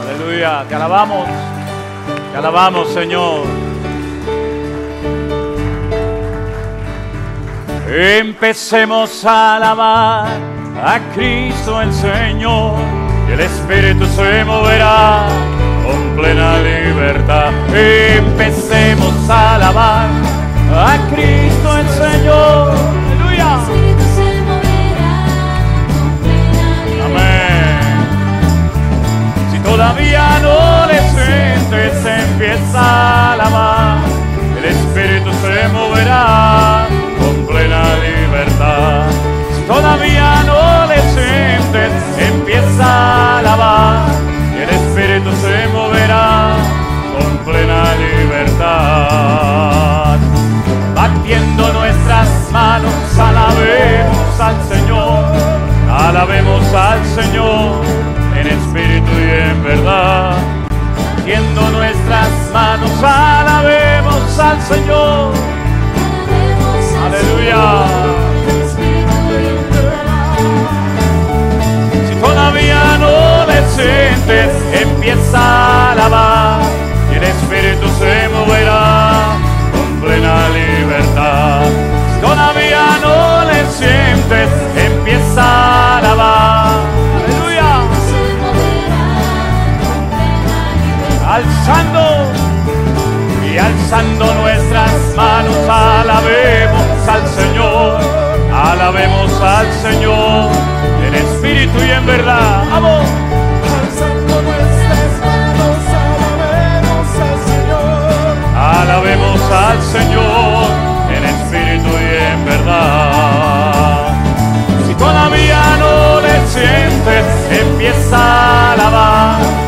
Aleluya, te alabamos, te alabamos Señor. Empecemos a alabar a Cristo el Señor y el Espíritu se moverá con plena libertad. Empecemos a alabar a Cristo el Señor. Aleluya. Todavía no le sientes, empieza a alabar. El Espíritu se moverá con plena libertad. Todavía no le sientes, empieza a alabar. El Espíritu se moverá con plena libertad. Batiendo nuestras manos, alabemos al Señor. Alabemos al Señor espíritu y en verdad. Batiendo nuestras manos, alabemos al Señor. Aleluya. Si todavía no le sientes, empieza a alabar y el Espíritu se moverá con plena libertad. Alzando nuestras manos, alabemos al Señor, alabemos al Señor en espíritu y en verdad. Vamos. Alzando nuestras manos, alabemos al Señor. Alabemos al Señor en espíritu y en verdad. Si todavía no le sientes, empieza a alabar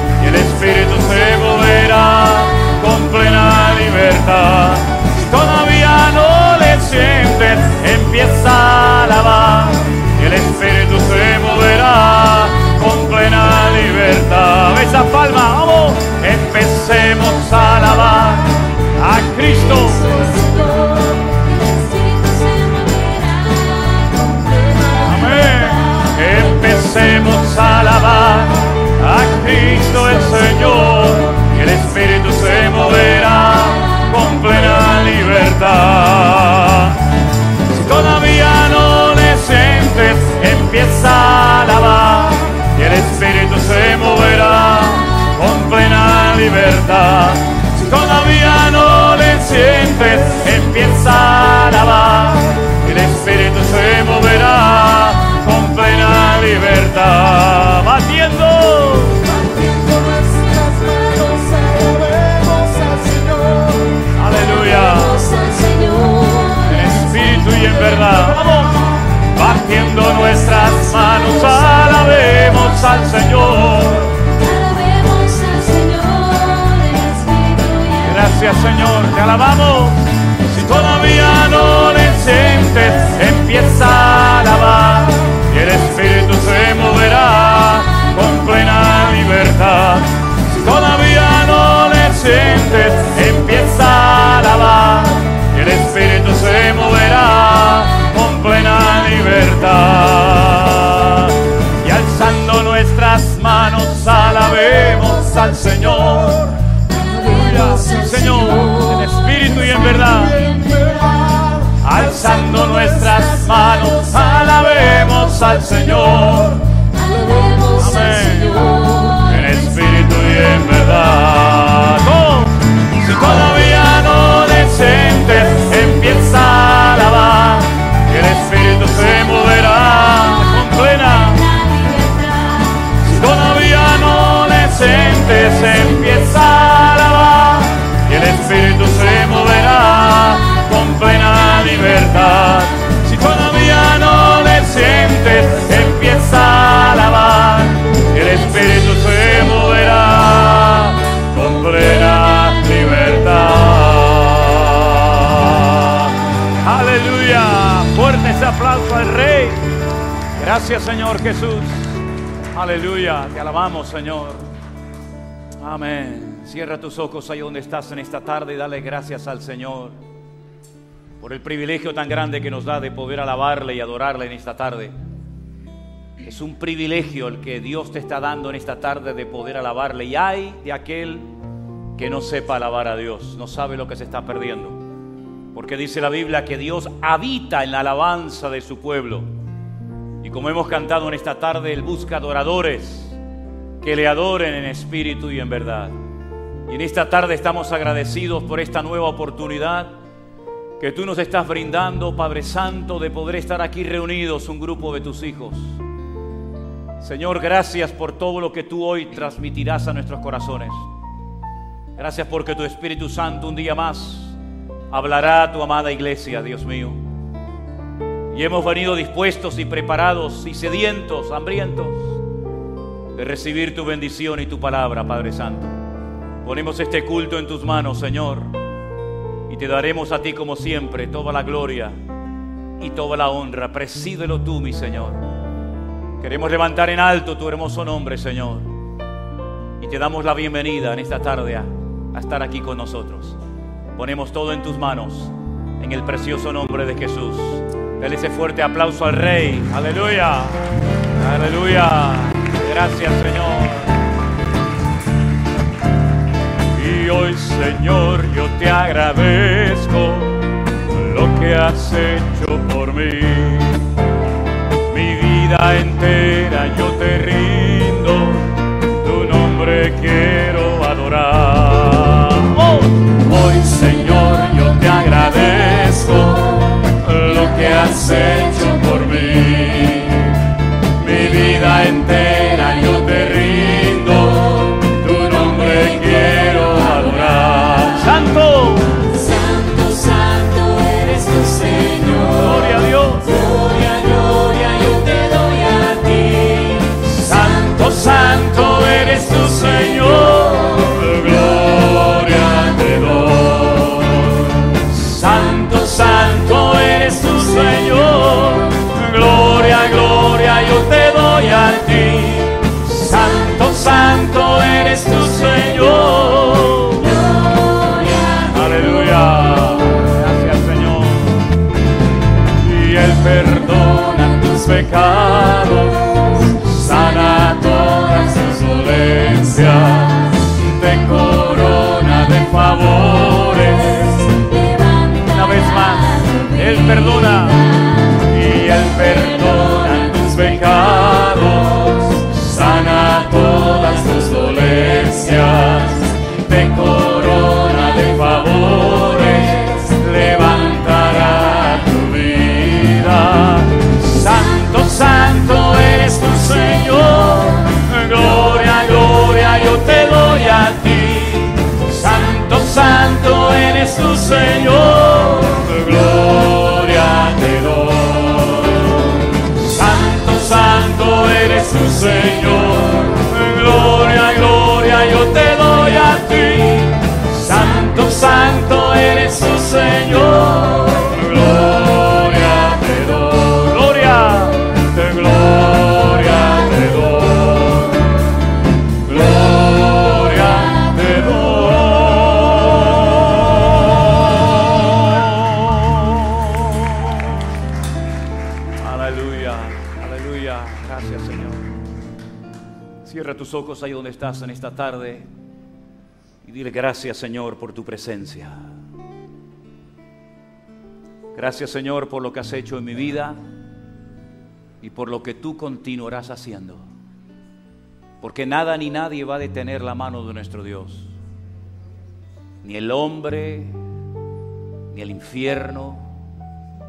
empieza a alabar y el espíritu se moverá con plena libertad. Esa palma, vamos, empecemos a alabar a Cristo. Amén. Empecemos a alabar a Cristo el Señor y el Espíritu se moverá con plena libertad. Alabemos al Señor. Gracias Señor, te alabamos. Si todavía no le sientes, empieza a alabar y el Espíritu se moverá con plena libertad. Si todavía no le sientes, empieza a alabar y el Espíritu se moverá con plena libertad. Al Señor. Aleluya, Señor, en espíritu y en verdad. Alzando nuestras manos, alabemos al Señor. Aplauso al Rey. Gracias, Señor Jesús. Aleluya. Te alabamos, Señor. Amén. Cierra tus ojos ahí donde estás en esta tarde y dale gracias al Señor por el privilegio tan grande que nos da de poder alabarle y adorarle en esta tarde. Es un privilegio el que Dios te está dando en esta tarde de poder alabarle. Y hay de aquel que no sepa alabar a Dios, no sabe lo que se está perdiendo. Porque dice la Biblia que Dios habita en la alabanza de su pueblo. Y como hemos cantado en esta tarde, Él busca adoradores que le adoren en espíritu y en verdad. Y en esta tarde estamos agradecidos por esta nueva oportunidad que tú nos estás brindando, Padre Santo, de poder estar aquí reunidos, un grupo de tus hijos. Señor, gracias por todo lo que tú hoy transmitirás a nuestros corazones. Gracias porque tu Espíritu Santo un día más hablará tu amada iglesia, Dios mío. Y hemos venido dispuestos y preparados y sedientos, hambrientos de recibir tu bendición y tu palabra, Padre Santo. Ponemos este culto en tus manos, Señor, y te daremos a ti como siempre toda la gloria y toda la honra. Presídelo tú, mi Señor. Queremos levantar en alto tu hermoso nombre, Señor. Y te damos la bienvenida en esta tarde a estar aquí con nosotros. Ponemos todo en tus manos, en el precioso nombre de Jesús. Dale ese fuerte aplauso al Rey. Aleluya. Aleluya. Gracias, Señor. Y hoy, Señor, yo te agradezco lo que has hecho por mí. Mi vida entera yo te rindo, tu nombre quiero adorar. Has hecho por mí. Mi vida entera pecados, sana todas tus dolencias, te corona de favores. Una vez más, Él perdona Ojos ahí donde estás en esta tarde y dile gracias, Señor, por tu presencia. Gracias, Señor, por lo que has hecho en mi vida y por lo que tú continuarás haciendo. Porque nada ni nadie va a detener la mano de nuestro Dios. Ni el hombre, ni el infierno,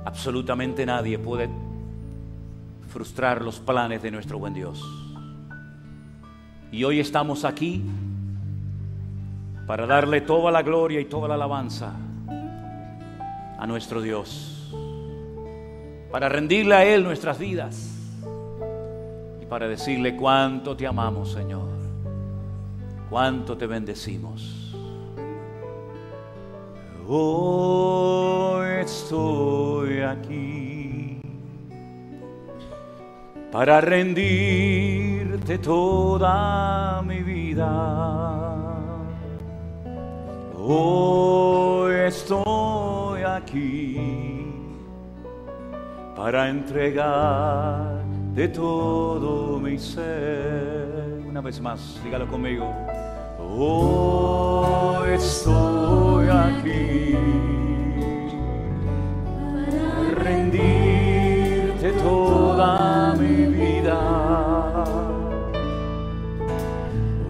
absolutamente nadie puede frustrar los planes de nuestro buen Dios. Y hoy estamos aquí para darle toda la gloria y toda la alabanza a nuestro Dios. Para rendirle a Él nuestras vidas y para decirle cuánto te amamos, Señor. Cuánto te bendecimos. Hoy estoy aquí para rendirte toda mi vida. Hoy estoy aquí para entregar de todo mi ser. Una vez más, dígalo conmigo. Hoy estoy aquí para rendirte todo toda mi vida.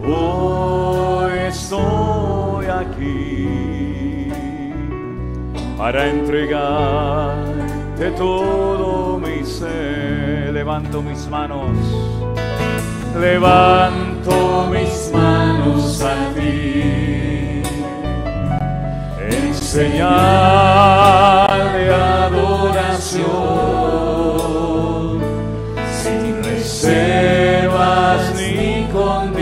Hoy estoy aquí para entregarte todo mi ser. Levanto mis manos, levanto mis manos a ti. Enseñar de adoración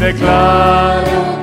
der Klaren.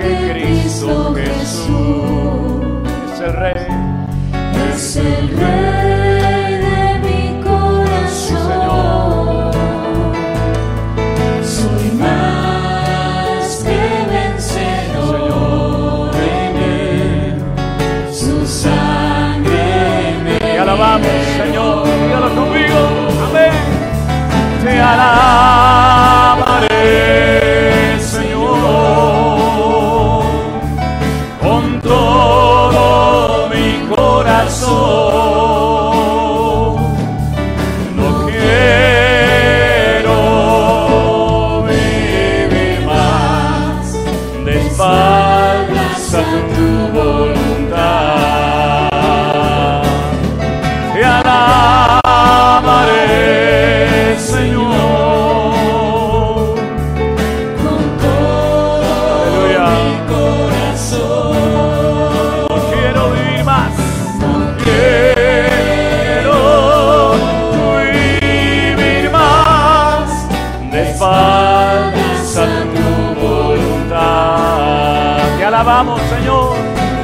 alabamos, Señor,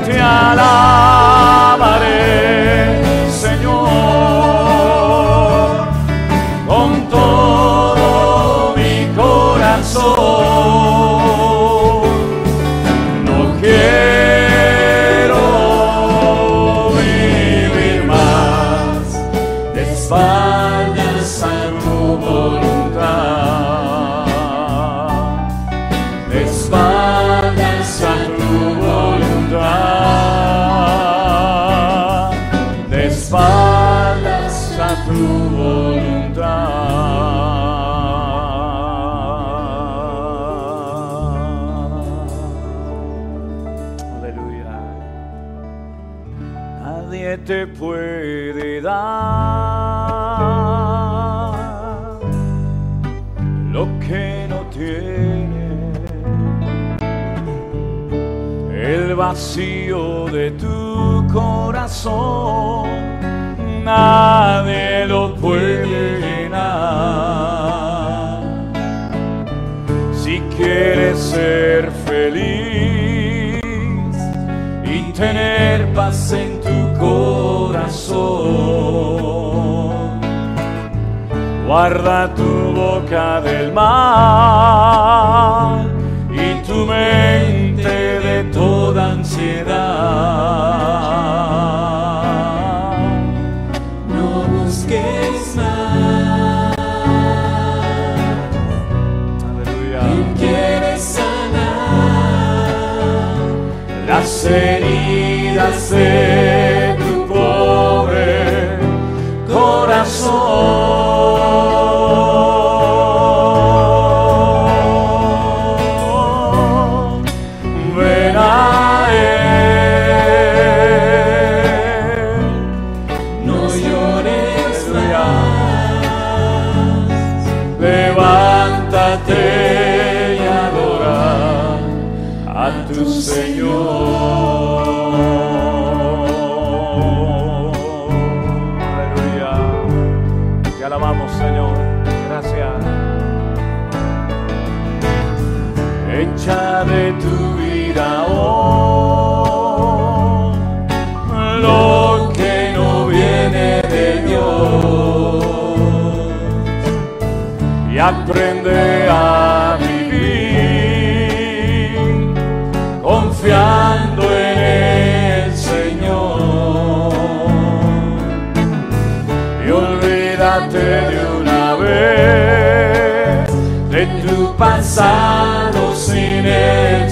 te alabamos. nadie lo puede llenar. Si quieres ser feliz y tener paz en tu corazón, guarda tu boca del mal y tu mente de toda ansiedad. Heridas de y aprende a vivir confiando en el Señor. Y olvídate de una vez de tu pasado sin el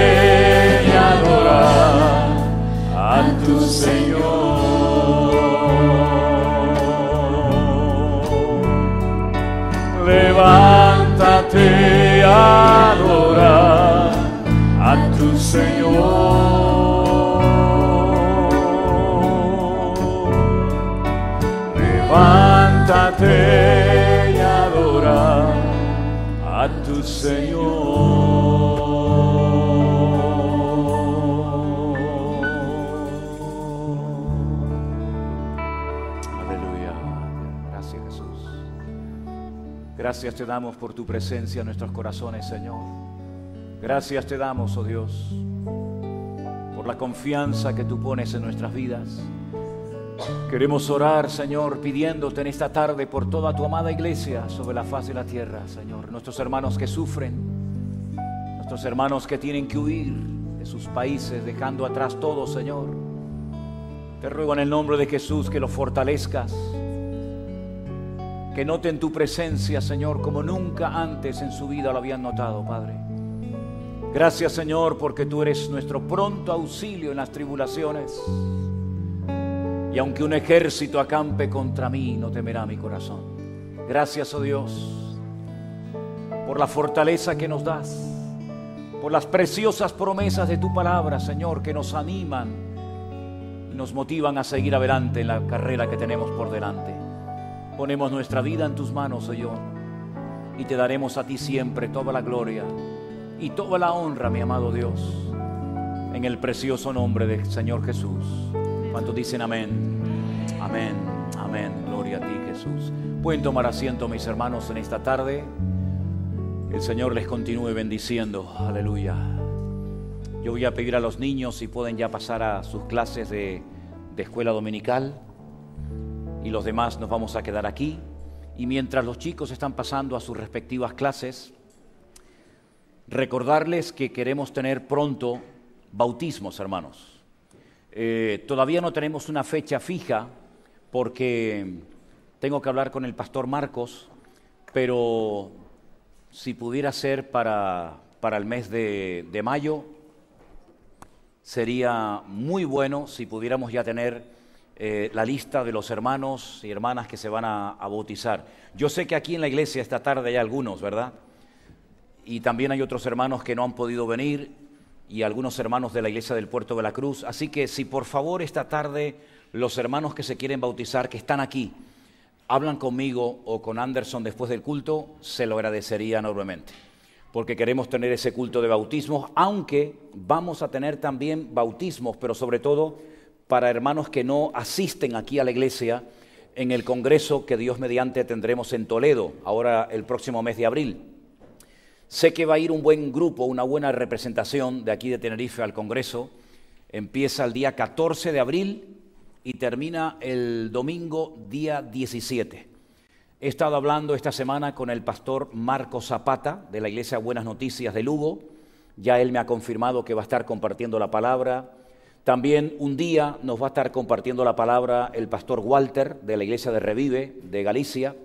Levántate y adora a tu Señor. Aleluya. Gracias Jesús. Gracias te damos por tu presencia en nuestros corazones, Señor. Gracias te damos, oh Dios, por la confianza que tú pones en nuestras vidas. Queremos orar, Señor, pidiéndote en esta tarde por toda tu amada iglesia sobre la faz de la tierra, Señor. Nuestros hermanos que sufren, nuestros hermanos que tienen que huir de sus países, dejando atrás todo, Señor. Te ruego en el nombre de Jesús que los fortalezcas, que noten tu presencia, Señor, como nunca antes en su vida lo habían notado, Padre. Gracias, Señor, porque tú eres nuestro pronto auxilio en las tribulaciones. Y aunque un ejército acampe contra mí, no temerá mi corazón. Gracias, oh Dios, por la fortaleza que nos das, por las preciosas promesas de tu palabra, Señor, que nos animan y nos motivan a seguir adelante en la carrera que tenemos por delante. Ponemos nuestra vida en tus manos, Señor, y te daremos a ti siempre toda la gloria y toda la honra, mi amado Dios, en el precioso nombre del Señor Jesús. ¿Cuántos dicen amén? Amén, amén. Gloria a ti, Jesús. Pueden tomar asiento, mis hermanos, en esta tarde. El Señor les continúe bendiciendo. Aleluya. Yo voy a pedir a los niños si pueden ya pasar a sus clases de, de escuela dominical. Y los demás nos vamos a quedar aquí. Y mientras los chicos están pasando a sus respectivas clases, recordarles que queremos tener pronto bautismos, hermanos. Eh, todavía no tenemos una fecha fija porque tengo que hablar con el pastor Marcos, pero si pudiera ser para, para el mes de, mayo, sería muy bueno si pudiéramos ya tener eh, la lista de los hermanos y hermanas que se van a bautizar. Yo sé que aquí en la iglesia esta tarde hay algunos, ¿verdad? Y también hay otros hermanos que no han podido venir y algunos hermanos de la iglesia del Puerto de la Cruz. Así que si por favor esta tarde los hermanos que se quieren bautizar, que están aquí, hablan conmigo o con Anderson después del culto, se lo agradecería enormemente. Porque queremos tener ese culto de bautismos, aunque vamos a tener también bautismos, pero sobre todo para hermanos que no asisten aquí a la iglesia en el congreso que Dios mediante tendremos en Toledo, ahora el próximo mes de abril. Sé que va a ir un buen grupo, una buena representación de aquí de Tenerife al congreso. Empieza el día 14 de abril y termina el domingo día 17. He estado hablando esta semana con el pastor Marco Zapata de la Iglesia Buenas Noticias de Lugo. Ya él me ha confirmado que va a estar compartiendo la palabra. También un día nos va a estar compartiendo la palabra el pastor Walter de la Iglesia de Revive de Galicia.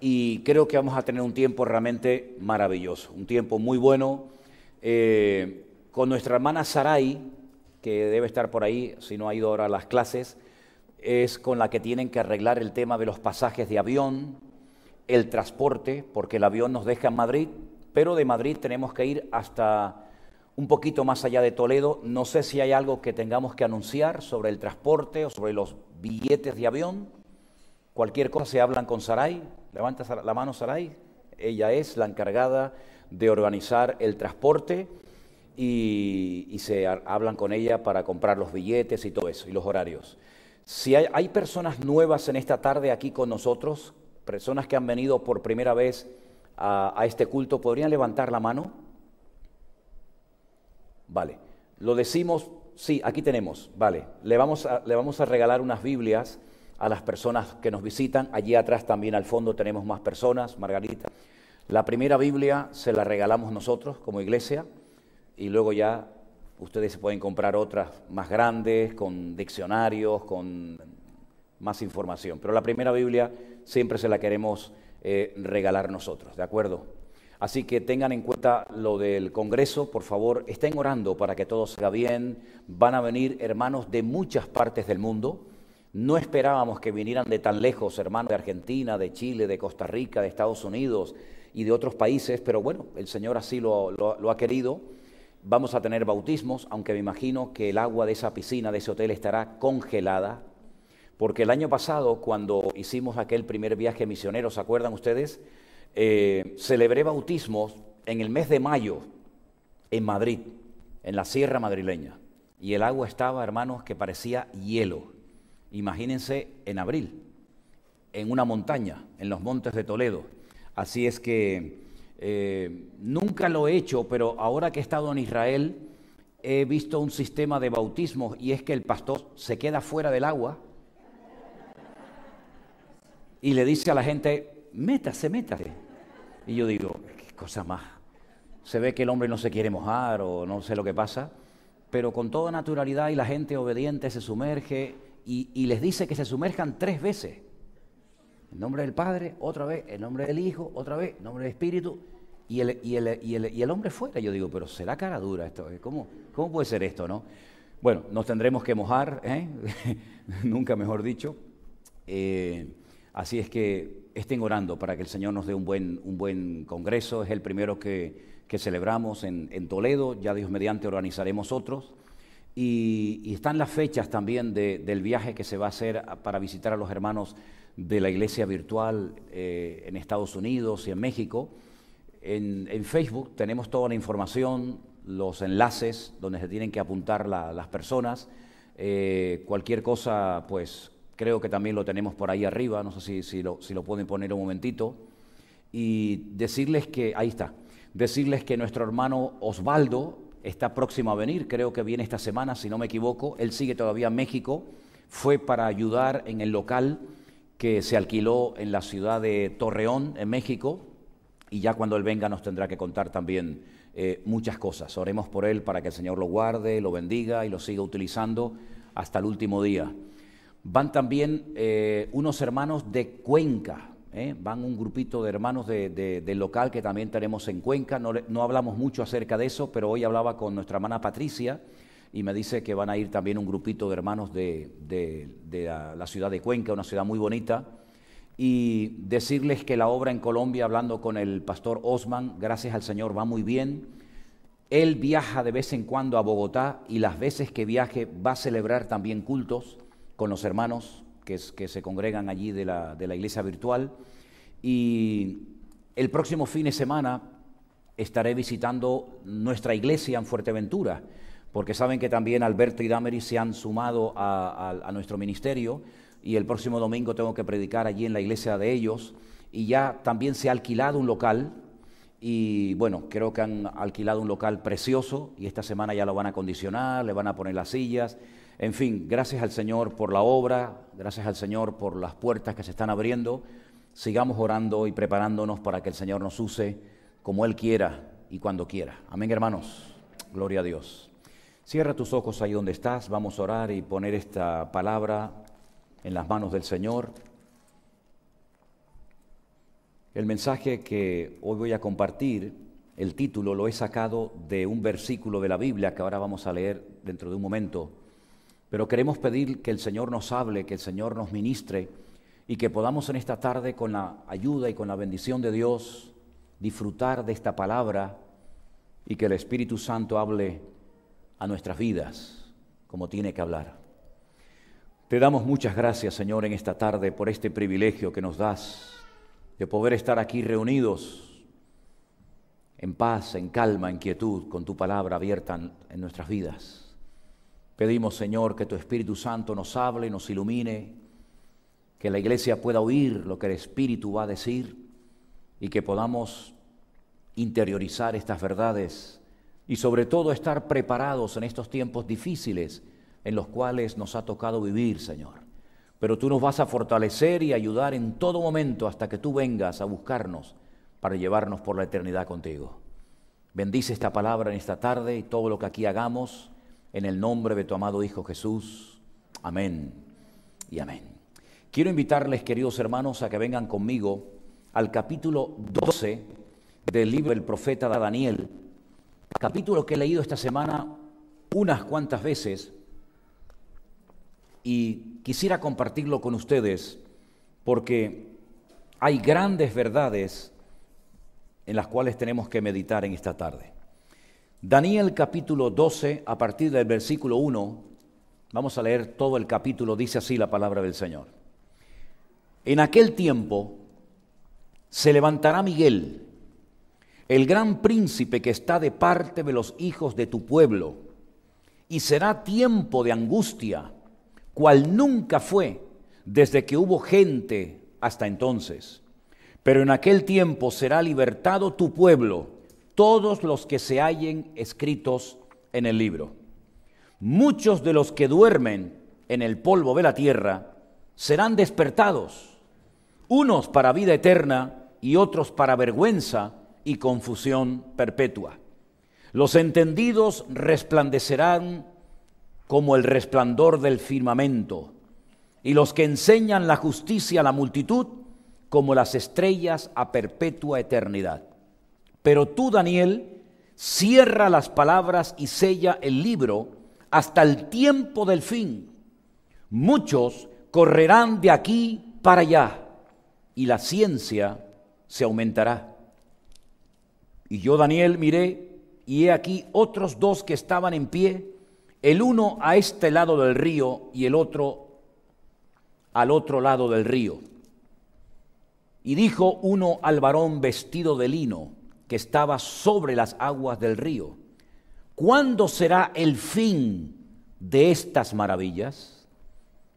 Y creo que vamos a tener un tiempo realmente maravilloso, un tiempo muy bueno. Eh, con nuestra hermana Sarai, que debe estar por ahí, si no ha ido ahora a las clases, es con la que tienen que arreglar el tema de los pasajes de avión, el transporte, porque el avión nos deja en Madrid, pero de Madrid tenemos que ir hasta un poquito más allá de Toledo. No sé si hay algo que tengamos que anunciar sobre el transporte o sobre los billetes de avión. Cualquier cosa se hablan con Saray. Levanta la mano Saray. Ella es la encargada de organizar el transporte y, se hablan con ella para comprar los billetes y todo eso, y los horarios. Si hay, personas nuevas en esta tarde aquí con nosotros, personas que han venido por primera vez a, este culto, ¿podrían levantar la mano? Vale, lo decimos, sí, aquí tenemos, vale, le vamos, a, le vamos a regalar unas Biblias a las personas que nos visitan, allí atrás también al fondo tenemos más personas, Margarita. La primera Biblia se la regalamos nosotros como iglesia, y luego ya ustedes se pueden comprar otras más grandes, con diccionarios, con más información. Pero la primera Biblia siempre se la queremos eh, regalar nosotros, ¿de acuerdo? Así que tengan en cuenta lo del Congreso, por favor, estén orando para que todo salga bien. Van a venir hermanos de muchas partes del mundo. No esperábamos que vinieran de tan lejos, hermanos de Argentina, de Chile, de Costa Rica, de Estados Unidos y de otros países, pero bueno, el Señor así lo ha querido. Vamos a tener bautismos, aunque me imagino que el agua de esa piscina, de ese hotel, estará congelada, porque el año pasado, cuando hicimos aquel primer viaje misionero, ¿se acuerdan ustedes? Eh, celebré bautismos en el mes de mayo en Madrid, en la sierra madrileña, y el agua estaba, hermanos, que parecía hielo. Imagínense en abril, en una montaña, en los montes de Toledo. Así es que eh, nunca lo he hecho, pero ahora que he estado en Israel, he visto un sistema de bautismo y es que el pastor se queda fuera del agua y le dice a la gente, métase, métase. Y yo digo, qué cosa más. Se ve que el hombre no se quiere mojar o no sé lo que pasa, pero con toda naturalidad y la gente obediente se sumerge y, les dice que se sumerjan tres veces. En nombre del Padre, otra vez, en nombre del Hijo, otra vez, en nombre del Espíritu, y el, y el, y el, y el hombre fuera. Yo digo, pero será cara dura esto, ¿eh? ¿cómo, cómo puede ser esto, no? Bueno, nos tendremos que mojar, ¿eh? nunca mejor dicho. Eh, así es que estén orando para que el Señor nos dé un buen, un buen congreso. Es el primero que, que celebramos en, en, Toledo, ya Dios mediante organizaremos otros. Y, y están las fechas también de, del viaje que se va a hacer para visitar a los hermanos de la iglesia virtual eh, en Estados Unidos y en México. En, Facebook tenemos toda la información, los enlaces donde se tienen que apuntar las personas. Eh, cualquier cosa, pues creo que también lo tenemos por ahí arriba, no sé si, si, lo, si lo pueden poner un momentito. Y decirles que, ahí está, decirles que nuestro hermano Osvaldo está próximo a venir, creo que viene esta semana, si no me equivoco, él sigue todavía en México, fue para ayudar en el local que se alquiló en la ciudad de Torreón, en México, y ya cuando Él venga nos tendrá que contar también eh, muchas cosas. Oremos por Él para que el Señor lo guarde, lo bendiga y lo siga utilizando hasta el último día. Van también eh, unos hermanos de Cuenca, ¿eh? van un grupito de hermanos del local que también tenemos en Cuenca. No, no hablamos mucho acerca de eso, pero hoy hablaba con nuestra hermana Patricia y me dice que van a ir también un grupito de hermanos de, la, ciudad de Cuenca, una ciudad muy bonita, y decirles que la obra en Colombia, hablando con el pastor Osman, gracias al Señor, va muy bien. Él viaja de vez en cuando a Bogotá y las veces que viaje va a celebrar también cultos con los hermanos que, se congregan allí de la, de la iglesia virtual. Y el próximo fin de semana estaré visitando nuestra iglesia en Fuerteventura porque saben que también Alberto y Damery se han sumado a, nuestro ministerio y el próximo domingo tengo que predicar allí en la iglesia de ellos y ya también se ha alquilado un local y bueno, creo que han alquilado un local precioso y esta semana ya lo van a acondicionar, le van a poner las sillas. En fin, gracias al Señor por la obra, gracias al Señor por las puertas que se están abriendo. Sigamos orando y preparándonos para que el Señor nos use como Él quiera y cuando quiera. Amén, hermanos. Gloria a Dios. Cierra tus ojos ahí donde estás, vamos a orar y poner esta palabra en las manos del Señor. El mensaje que hoy voy a compartir, el título lo he sacado de un versículo de la Biblia que ahora vamos a leer dentro de un momento, pero queremos pedir que el Señor nos hable, que el Señor nos ministre y que podamos en esta tarde con la ayuda y con la bendición de Dios disfrutar de esta palabra y que el Espíritu Santo hable a nuestras vidas como tiene que hablar. Te damos muchas gracias, Señor, en esta tarde por este privilegio que nos das de poder estar aquí reunidos en paz, en calma, en quietud, con tu palabra abierta en nuestras vidas. Pedimos, Señor, que tu Espíritu Santo nos hable, nos ilumine, que la iglesia pueda oír lo que el Espíritu va a decir y que podamos interiorizar estas verdades y sobre todo estar preparados en estos tiempos difíciles en los cuales nos ha tocado vivir, Señor. Pero tú nos vas a fortalecer y ayudar en todo momento hasta que tú vengas a buscarnos para llevarnos por la eternidad contigo. Bendice esta palabra en esta tarde y todo lo que aquí hagamos en el nombre de tu amado Hijo Jesús. Amén y amén. Quiero invitarles, queridos hermanos, a que vengan conmigo al capítulo 12 del libro del profeta Daniel capítulo que he leído esta semana unas cuantas veces y quisiera compartirlo con ustedes porque hay grandes verdades en las cuales tenemos que meditar en esta tarde. Daniel capítulo 12, a partir del versículo 1, vamos a leer todo el capítulo, dice así la palabra del Señor. En aquel tiempo se levantará Miguel, el gran príncipe que está de parte de los hijos de tu pueblo, y será tiempo de angustia, cual nunca fue desde que hubo gente hasta entonces. Pero en aquel tiempo será libertado tu pueblo, todos los que se hallen escritos en el libro. Muchos de los que duermen en el polvo de la tierra serán despertados, unos para vida eterna y otros para vergüenza y confusión perpetua. Los entendidos resplandecerán como el resplandor del firmamento, y los que enseñan la justicia a la multitud como las estrellas a perpetua eternidad. Pero tú, Daniel, cierra las palabras y sella el libro hasta el tiempo del fin. Muchos correrán de aquí para allá y la ciencia se aumentará. Y yo, Daniel, miré, y he aquí otros dos que estaban en pie, el uno a este lado del río y el otro al otro lado del río. Y dijo uno al varón vestido de lino, que estaba sobre las aguas del río, ¿cuándo será el fin de estas maravillas?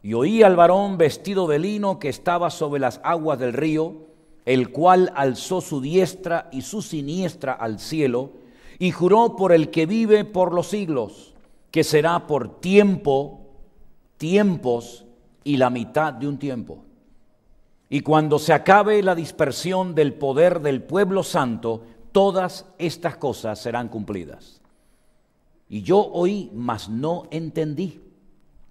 Y oí al varón vestido de lino que estaba sobre las aguas del río, el cual alzó su diestra y su siniestra al cielo, y juró por el que vive por los siglos, que será por tiempo, tiempos y la mitad de un tiempo. Y cuando se acabe la dispersión del poder del pueblo santo, todas estas cosas serán cumplidas. Y yo oí, mas no entendí.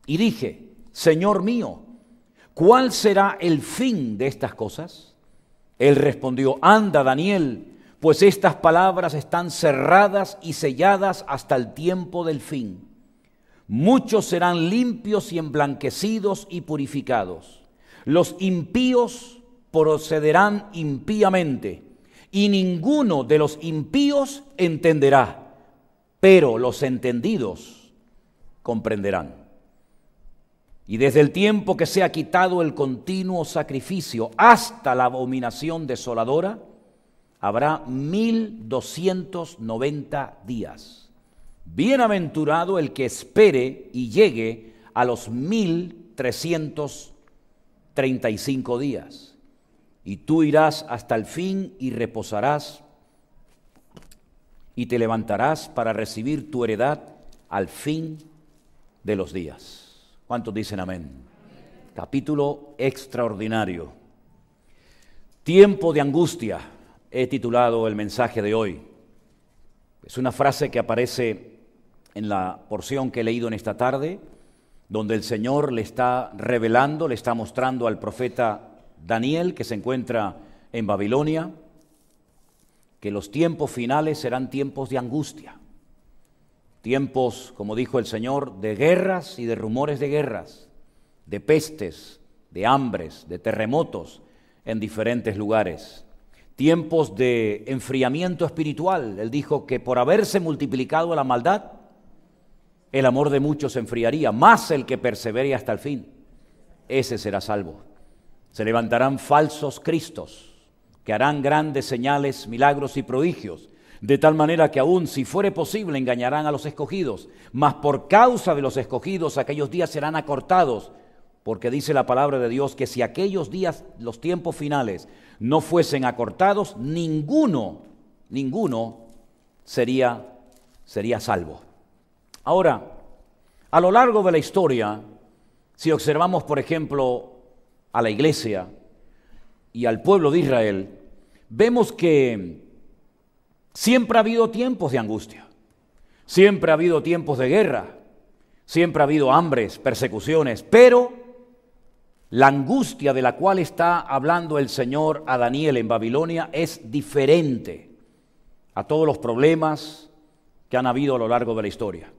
Y dije, Señor mío, ¿cuál será el fin de estas cosas? Él respondió, anda Daniel, pues estas palabras están cerradas y selladas hasta el tiempo del fin. Muchos serán limpios y emblanquecidos y purificados. Los impíos procederán impíamente y ninguno de los impíos entenderá, pero los entendidos comprenderán. Y desde el tiempo que se ha quitado el continuo sacrificio hasta la abominación desoladora, habrá mil doscientos noventa días. Bienaventurado el que espere y llegue a los mil trescientos treinta y cinco días. Y tú irás hasta el fin y reposarás y te levantarás para recibir tu heredad al fin de los días. ¿Cuántos dicen amén? Capítulo extraordinario. Tiempo de angustia, he titulado el mensaje de hoy. Es una frase que aparece en la porción que he leído en esta tarde, donde el Señor le está revelando, le está mostrando al profeta Daniel, que se encuentra en Babilonia, que los tiempos finales serán tiempos de angustia. Tiempos, como dijo el Señor, de guerras y de rumores de guerras, de pestes, de hambres, de terremotos en diferentes lugares. Tiempos de enfriamiento espiritual. Él dijo que por haberse multiplicado la maldad, el amor de muchos se enfriaría, más el que persevere hasta el fin. Ese será salvo. Se levantarán falsos cristos que harán grandes señales, milagros y prodigios de tal manera que aún si fuere posible engañarán a los escogidos, mas por causa de los escogidos aquellos días serán acortados, porque dice la palabra de Dios que si aquellos días, los tiempos finales, no fuesen acortados, ninguno, ninguno sería, sería salvo. Ahora, a lo largo de la historia, si observamos, por ejemplo, a la iglesia y al pueblo de Israel, vemos que Siempre ha habido tiempos de angustia, siempre ha habido tiempos de guerra, siempre ha habido hambres, persecuciones, pero la angustia de la cual está hablando el Señor a Daniel en Babilonia es diferente a todos los problemas que han habido a lo largo de la historia.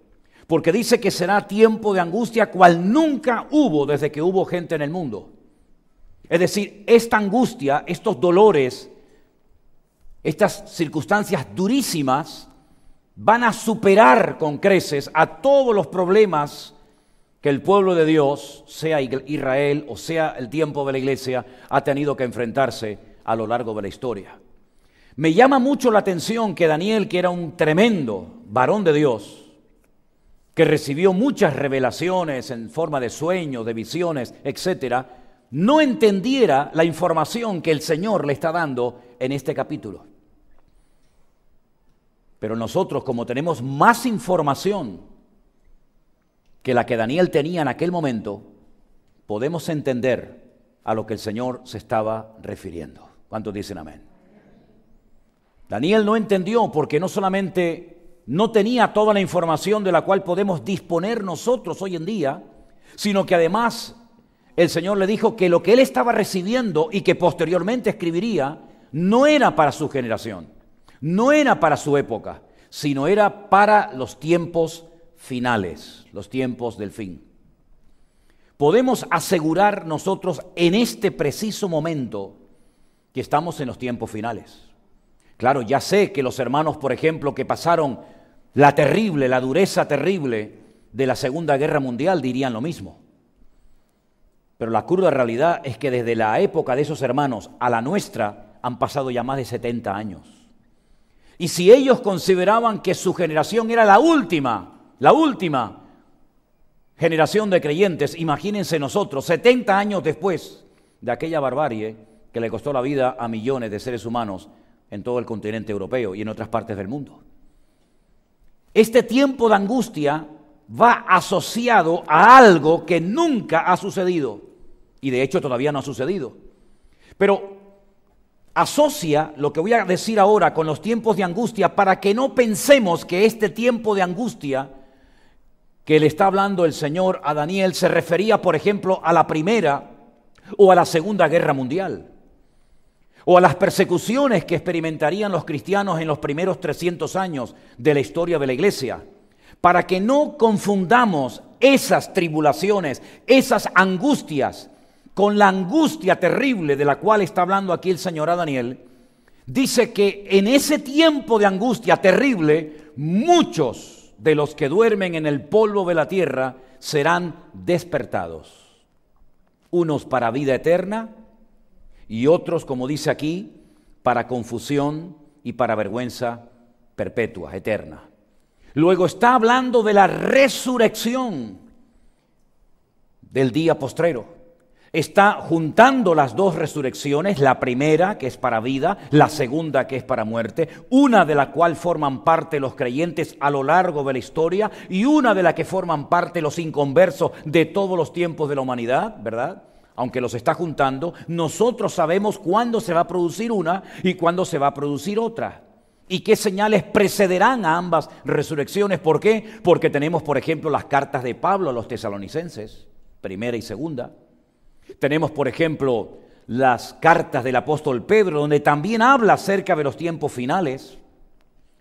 Porque dice que será tiempo de angustia cual nunca hubo desde que hubo gente en el mundo. Es decir, esta angustia, estos dolores, estas circunstancias durísimas van a superar con creces a todos los problemas que el pueblo de Dios, sea Israel o sea el tiempo de la iglesia, ha tenido que enfrentarse a lo largo de la historia. Me llama mucho la atención que Daniel, que era un tremendo varón de Dios, que recibió muchas revelaciones en forma de sueños, de visiones, etcétera, no entendiera la información que el Señor le está dando en este capítulo. Pero nosotros, como tenemos más información que la que Daniel tenía en aquel momento, podemos entender a lo que el Señor se estaba refiriendo. ¿Cuántos dicen amén? Daniel no entendió porque no solamente no tenía toda la información de la cual podemos disponer nosotros hoy en día, sino que además el Señor le dijo que lo que él estaba recibiendo y que posteriormente escribiría no era para su generación, no era para su época, sino era para los tiempos finales, los tiempos del fin. Podemos asegurar nosotros en este preciso momento que estamos en los tiempos finales. Claro, ya sé que los hermanos, por ejemplo, que pasaron la terrible, la dureza terrible de la Segunda Guerra Mundial dirían lo mismo. Pero la cruda realidad es que desde la época de esos hermanos a la nuestra han pasado ya más de 70 años. Y si ellos consideraban que su generación era la última, la última generación de creyentes, imagínense nosotros, 70 años después de aquella barbarie que le costó la vida a millones de seres humanos en todo el continente europeo y en otras partes del mundo. Este tiempo de angustia va asociado a algo que nunca ha sucedido y de hecho todavía no ha sucedido. Pero asocia lo que voy a decir ahora con los tiempos de angustia para que no pensemos que este tiempo de angustia que le está hablando el Señor a Daniel se refería, por ejemplo, a la primera o a la segunda guerra mundial o a las persecuciones que experimentarían los cristianos en los primeros 300 años de la historia de la iglesia. para que no confundamos esas tribulaciones, esas angustias, con la angustia terrible de la cual está hablando aquí el Señor a Daniel, dice que en ese tiempo de angustia terrible, muchos de los que duermen en el polvo de la tierra serán despertados. Unos para vida eterna y otros, como dice aquí, para confusión y para vergüenza perpetua, eterna. Luego está hablando de la resurrección del día postrero. Está juntando las dos resurrecciones, la primera que es para vida, la segunda que es para muerte, una de la cual forman parte los creyentes a lo largo de la historia y una de la que forman parte los inconversos de todos los tiempos de la humanidad, ¿verdad? Aunque los está juntando, nosotros sabemos cuándo se va a producir una y cuándo se va a producir otra y qué señales precederán a ambas resurrecciones. ¿Por qué? Porque tenemos, por ejemplo, las cartas de Pablo a los tesalonicenses, primera y segunda. Tenemos, por ejemplo, las cartas del apóstol Pedro, donde también habla acerca de los tiempos finales.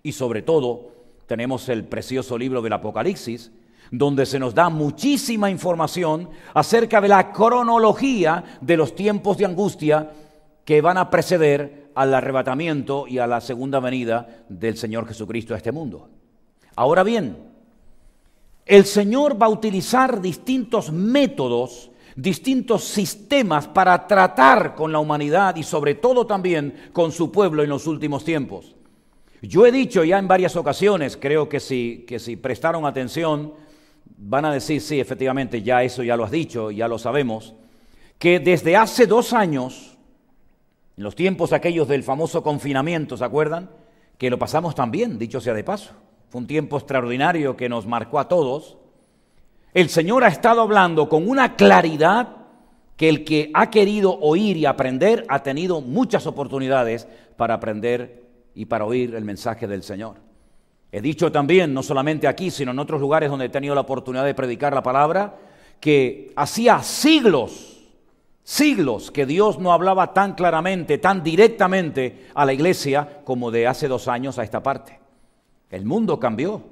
Y sobre todo, tenemos el precioso libro del Apocalipsis, donde se nos da muchísima información acerca de la cronología de los tiempos de angustia que van a preceder al arrebatamiento y a la segunda venida del Señor Jesucristo a este mundo. Ahora bien, el Señor va a utilizar distintos métodos, distintos sistemas para tratar con la humanidad y sobre todo también con su pueblo en los últimos tiempos. Yo he dicho ya en varias ocasiones, creo que si, que si prestaron atención, van a decir, sí, efectivamente, ya eso ya lo has dicho, ya lo sabemos, que desde hace dos años en los tiempos aquellos del famoso confinamiento, ¿se acuerdan? Que lo pasamos también, dicho sea de paso. Fue un tiempo extraordinario que nos marcó a todos. El Señor ha estado hablando con una claridad que el que ha querido oír y aprender ha tenido muchas oportunidades para aprender y para oír el mensaje del Señor. He dicho también, no solamente aquí, sino en otros lugares donde he tenido la oportunidad de predicar la palabra, que hacía siglos siglos que Dios no hablaba tan claramente, tan directamente a la iglesia como de hace dos años a esta parte. El mundo cambió,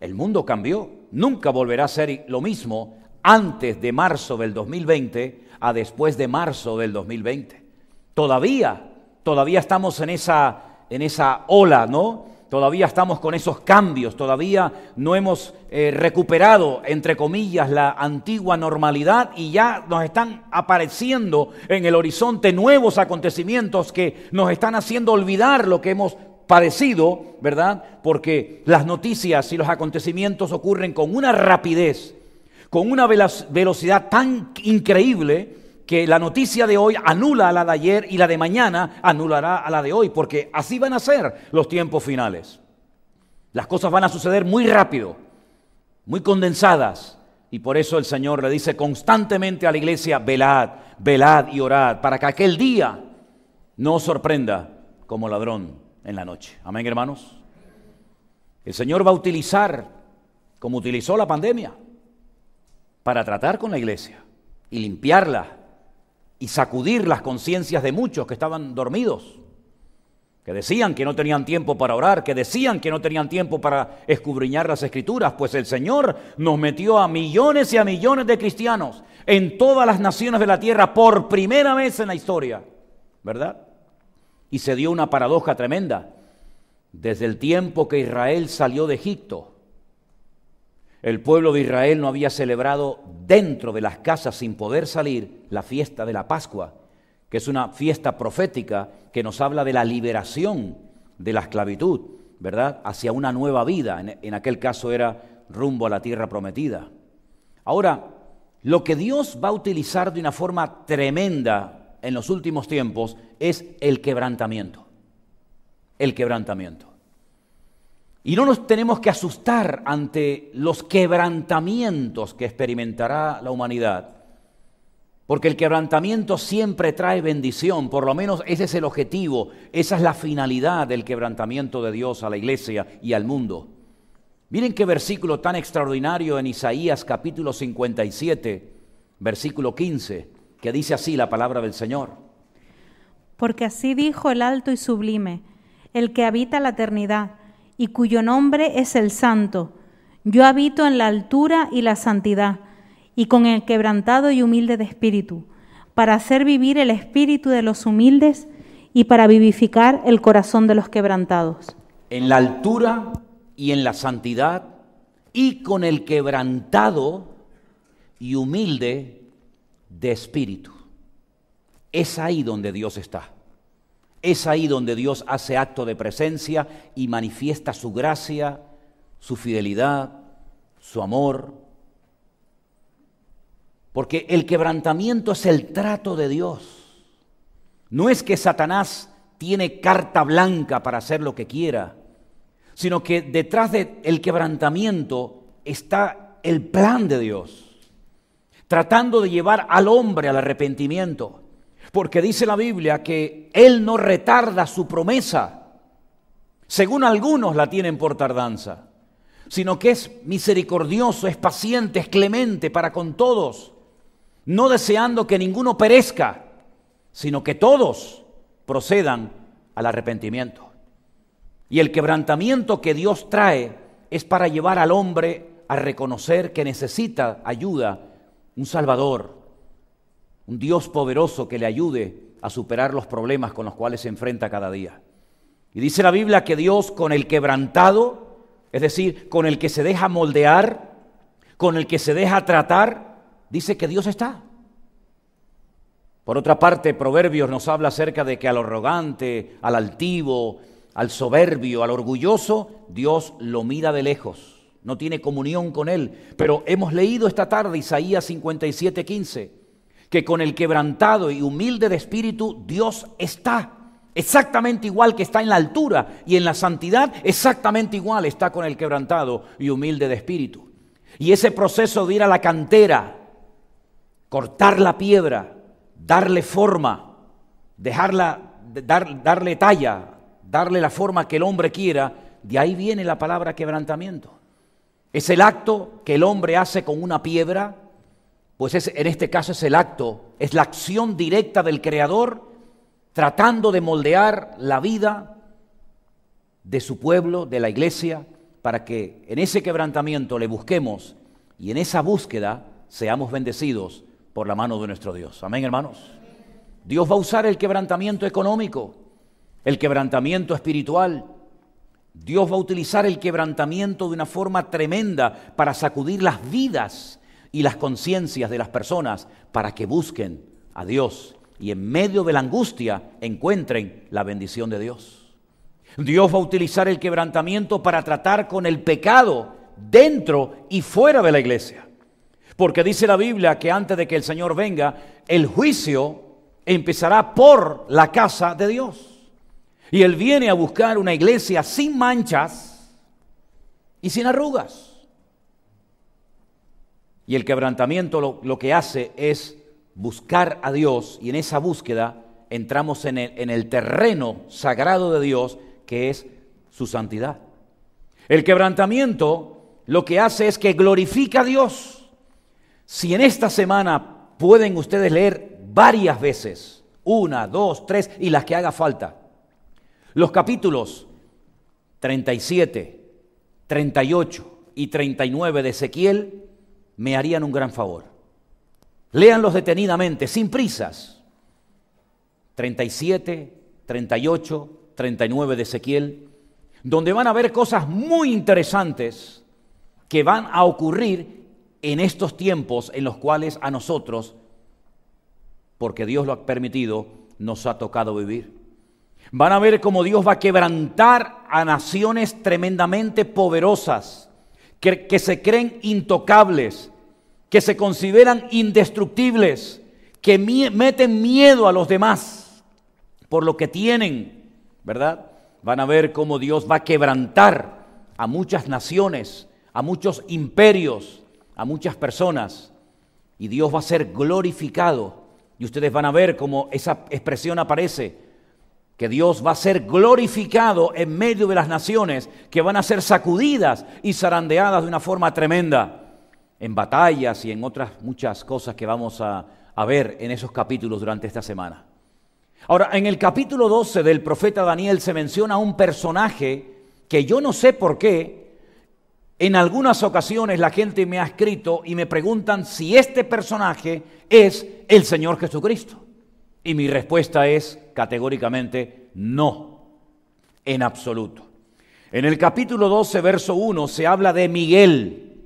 el mundo cambió. Nunca volverá a ser lo mismo antes de marzo del 2020 a después de marzo del 2020. Todavía, todavía estamos en esa, en esa ola, ¿no? Todavía estamos con esos cambios, todavía no hemos eh, recuperado, entre comillas, la antigua normalidad y ya nos están apareciendo en el horizonte nuevos acontecimientos que nos están haciendo olvidar lo que hemos padecido, ¿verdad? Porque las noticias y los acontecimientos ocurren con una rapidez, con una velocidad tan increíble que la noticia de hoy anula a la de ayer y la de mañana anulará a la de hoy, porque así van a ser los tiempos finales. Las cosas van a suceder muy rápido, muy condensadas, y por eso el Señor le dice constantemente a la iglesia, velad, velad y orad, para que aquel día no os sorprenda como ladrón en la noche. Amén, hermanos. El Señor va a utilizar, como utilizó la pandemia, para tratar con la iglesia y limpiarla y sacudir las conciencias de muchos que estaban dormidos, que decían que no tenían tiempo para orar, que decían que no tenían tiempo para escudriñar las escrituras, pues el Señor nos metió a millones y a millones de cristianos en todas las naciones de la tierra por primera vez en la historia, ¿verdad? Y se dio una paradoja tremenda. Desde el tiempo que Israel salió de Egipto, el pueblo de Israel no había celebrado dentro de las casas sin poder salir la fiesta de la Pascua, que es una fiesta profética que nos habla de la liberación de la esclavitud, ¿verdad? Hacia una nueva vida. En, aquel caso era rumbo a la tierra prometida. Ahora, lo que Dios va a utilizar de una forma tremenda en los últimos tiempos es el quebrantamiento. El quebrantamiento. Y no nos tenemos que asustar ante los quebrantamientos que experimentará la humanidad, porque el quebrantamiento siempre trae bendición, por lo menos ese es el objetivo, esa es la finalidad del quebrantamiento de Dios a la iglesia y al mundo. Miren qué versículo tan extraordinario en Isaías capítulo 57, versículo 15, que dice así la palabra del Señor. Porque así dijo el alto y sublime, el que habita la eternidad y cuyo nombre es el Santo. Yo habito en la altura y la santidad, y con el quebrantado y humilde de espíritu, para hacer vivir el espíritu de los humildes y para vivificar el corazón de los quebrantados. En la altura y en la santidad, y con el quebrantado y humilde de espíritu. Es ahí donde Dios está. Es ahí donde Dios hace acto de presencia y manifiesta su gracia, su fidelidad, su amor. Porque el quebrantamiento es el trato de Dios. No es que Satanás tiene carta blanca para hacer lo que quiera, sino que detrás del quebrantamiento está el plan de Dios, tratando de llevar al hombre al arrepentimiento. Porque dice la Biblia que Él no retarda su promesa, según algunos la tienen por tardanza, sino que es misericordioso, es paciente, es clemente para con todos, no deseando que ninguno perezca, sino que todos procedan al arrepentimiento. Y el quebrantamiento que Dios trae es para llevar al hombre a reconocer que necesita ayuda, un Salvador, un Dios poderoso que le ayude a superar los problemas con los cuales se enfrenta cada día. Y dice la Biblia que Dios con el quebrantado, es decir, con el que se deja moldear, con el que se deja tratar, dice que Dios está. Por otra parte, Proverbios nos habla acerca de que al arrogante, al altivo, al soberbio, al orgulloso, Dios lo mira de lejos, no tiene comunión con él. Pero hemos leído esta tarde Isaías 57, 15, que con el quebrantado y humilde de espíritu Dios está. Exactamente igual que está en la altura y en la santidad, exactamente igual está con el quebrantado y humilde de espíritu. Y ese proceso de ir a la cantera, cortar la piedra, darle forma, dejarla, dar, darle talla, darle la forma que el hombre quiera, de ahí viene la palabra quebrantamiento. Es el acto que el hombre hace con una piedra, pues es, en este caso es el acto, es la acción directa del Creador tratando de moldear la vida de su pueblo, de la iglesia, para que en ese quebrantamiento le busquemos y en esa búsqueda seamos bendecidos por la mano de nuestro Dios. Amén, hermanos. Dios va a usar el quebrantamiento económico, el quebrantamiento espiritual. Dios va a utilizar el quebrantamiento de una forma tremenda para sacudir las vidas y las conciencias de las personas para que busquen a Dios y en medio de la angustia encuentren la bendición de Dios. Dios va a utilizar el quebrantamiento para tratar con el pecado dentro y fuera de la iglesia. Porque dice la Biblia que antes de que el Señor venga, el juicio empezará por la casa de Dios. Y Él viene a buscar una iglesia sin manchas y sin arrugas. Y el quebrantamiento lo, que hace es buscar a Dios y en esa búsqueda entramos en el, en el terreno sagrado de Dios que es su santidad. El quebrantamiento lo que hace es que glorifica a Dios. Si en esta semana pueden ustedes leer varias veces, una, dos, tres y las que haga falta, los capítulos 37, 38 y 39 de Ezequiel me harían un gran favor. Léanlos detenidamente, sin prisas. 37, 38, 39 de Ezequiel, donde van a ver cosas muy interesantes que van a ocurrir en estos tiempos en los cuales a nosotros, porque Dios lo ha permitido, nos ha tocado vivir. Van a ver cómo Dios va a quebrantar a naciones tremendamente poderosas, que, que se creen intocables, que se consideran indestructibles, que meten miedo a los demás por lo que tienen, ¿verdad? Van a ver cómo Dios va a quebrantar a muchas naciones, a muchos imperios, a muchas personas y Dios va a ser glorificado. Y ustedes van a ver cómo esa expresión aparece, que Dios va a ser glorificado en medio de las naciones, que van a ser sacudidas y zarandeadas de una forma tremenda, en batallas y en otras muchas cosas que vamos a, ver en esos capítulos durante esta semana. Ahora, en el capítulo 12 del profeta Daniel se menciona un personaje que yo no sé por qué, En algunas ocasiones la gente me ha escrito y me preguntan si este personaje es el Señor Jesucristo. Y mi respuesta es categóricamente no, en absoluto. En el capítulo 12, verso 1, se habla de Miguel.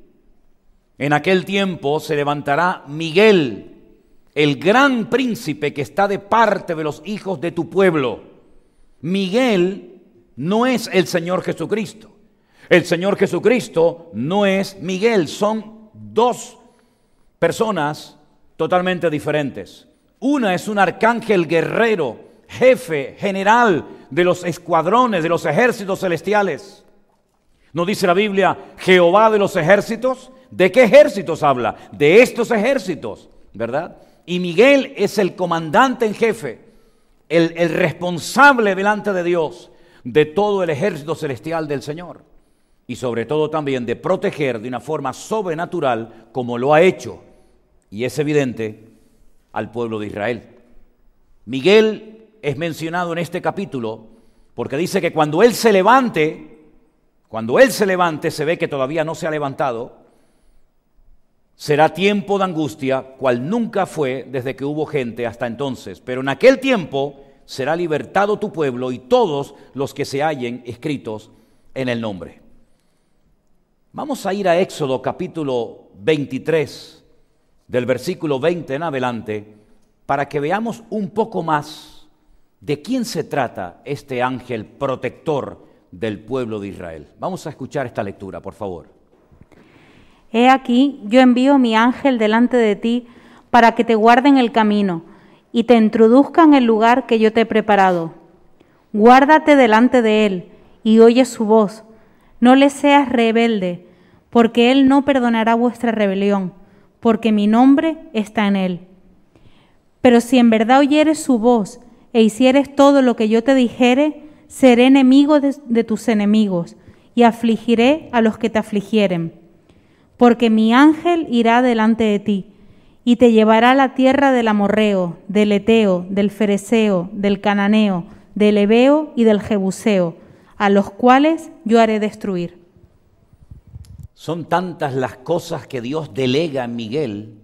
En aquel tiempo se levantará Miguel, el gran príncipe que está de parte de los hijos de tu pueblo. Miguel no es el Señor Jesucristo. El Señor Jesucristo no es Miguel, son dos personas totalmente diferentes. Una es un arcángel guerrero, jefe, general de los escuadrones, de los ejércitos celestiales. ¿No dice la Biblia Jehová de los ejércitos? ¿De qué ejércitos habla? De estos ejércitos, ¿verdad? Y Miguel es el comandante en jefe, el, el responsable delante de Dios de todo el ejército celestial del Señor y sobre todo también de proteger de una forma sobrenatural como lo ha hecho, y es evidente, al pueblo de Israel. Miguel es mencionado en este capítulo porque dice que cuando él se levante, cuando él se levante, se ve que todavía no se ha levantado, será tiempo de angustia, cual nunca fue desde que hubo gente hasta entonces. Pero en aquel tiempo será libertado tu pueblo y todos los que se hallen escritos en el nombre. Vamos a ir a Éxodo capítulo 23, del versículo 20 en adelante, para que veamos un poco más de quién se trata este ángel protector del pueblo de Israel. Vamos a escuchar esta lectura, por favor. He aquí, yo envío mi ángel delante de ti para que te guarden el camino y te introduzcan en el lugar que yo te he preparado. Guárdate delante de él y oye su voz no le seas rebelde, porque Él no perdonará vuestra rebelión, porque mi nombre está en Él. Pero si en verdad oyeres su voz e hicieres todo lo que yo te dijere, seré enemigo de, tus enemigos y afligiré a los que te afligieren. Porque mi ángel irá delante de ti y te llevará a la tierra del amorreo, del eteo, del fereceo, del cananeo, del ebeo y del jebuseo a los cuales yo haré destruir. Son tantas las cosas que Dios delega en Miguel,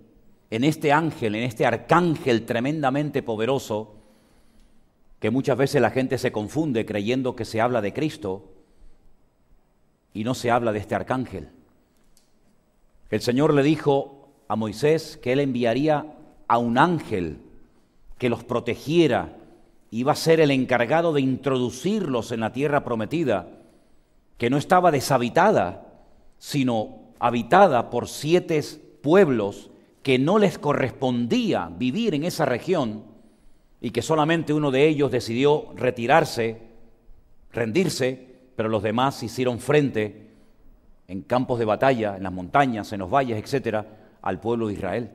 en este ángel, en este arcángel tremendamente poderoso, que muchas veces la gente se confunde creyendo que se habla de Cristo y no se habla de este arcángel. El Señor le dijo a Moisés que él enviaría a un ángel que los protegiera iba a ser el encargado de introducirlos en la tierra prometida, que no estaba deshabitada, sino habitada por siete pueblos que no les correspondía vivir en esa región y que solamente uno de ellos decidió retirarse, rendirse, pero los demás hicieron frente en campos de batalla, en las montañas, en los valles, etcétera, al pueblo de Israel.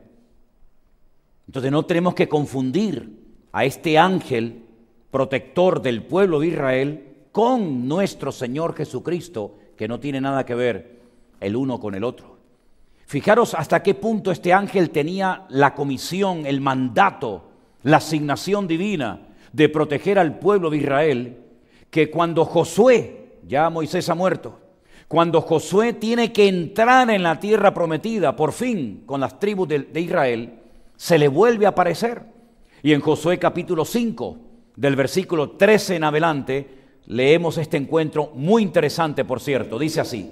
Entonces no tenemos que confundir a este ángel protector del pueblo de Israel con nuestro Señor Jesucristo, que no tiene nada que ver el uno con el otro. Fijaros hasta qué punto este ángel tenía la comisión, el mandato, la asignación divina de proteger al pueblo de Israel, que cuando Josué, ya Moisés ha muerto, cuando Josué tiene que entrar en la tierra prometida, por fin, con las tribus de, Israel, se le vuelve a aparecer. Y en Josué capítulo 5, del versículo 13 en adelante, leemos este encuentro muy interesante, por cierto. Dice así.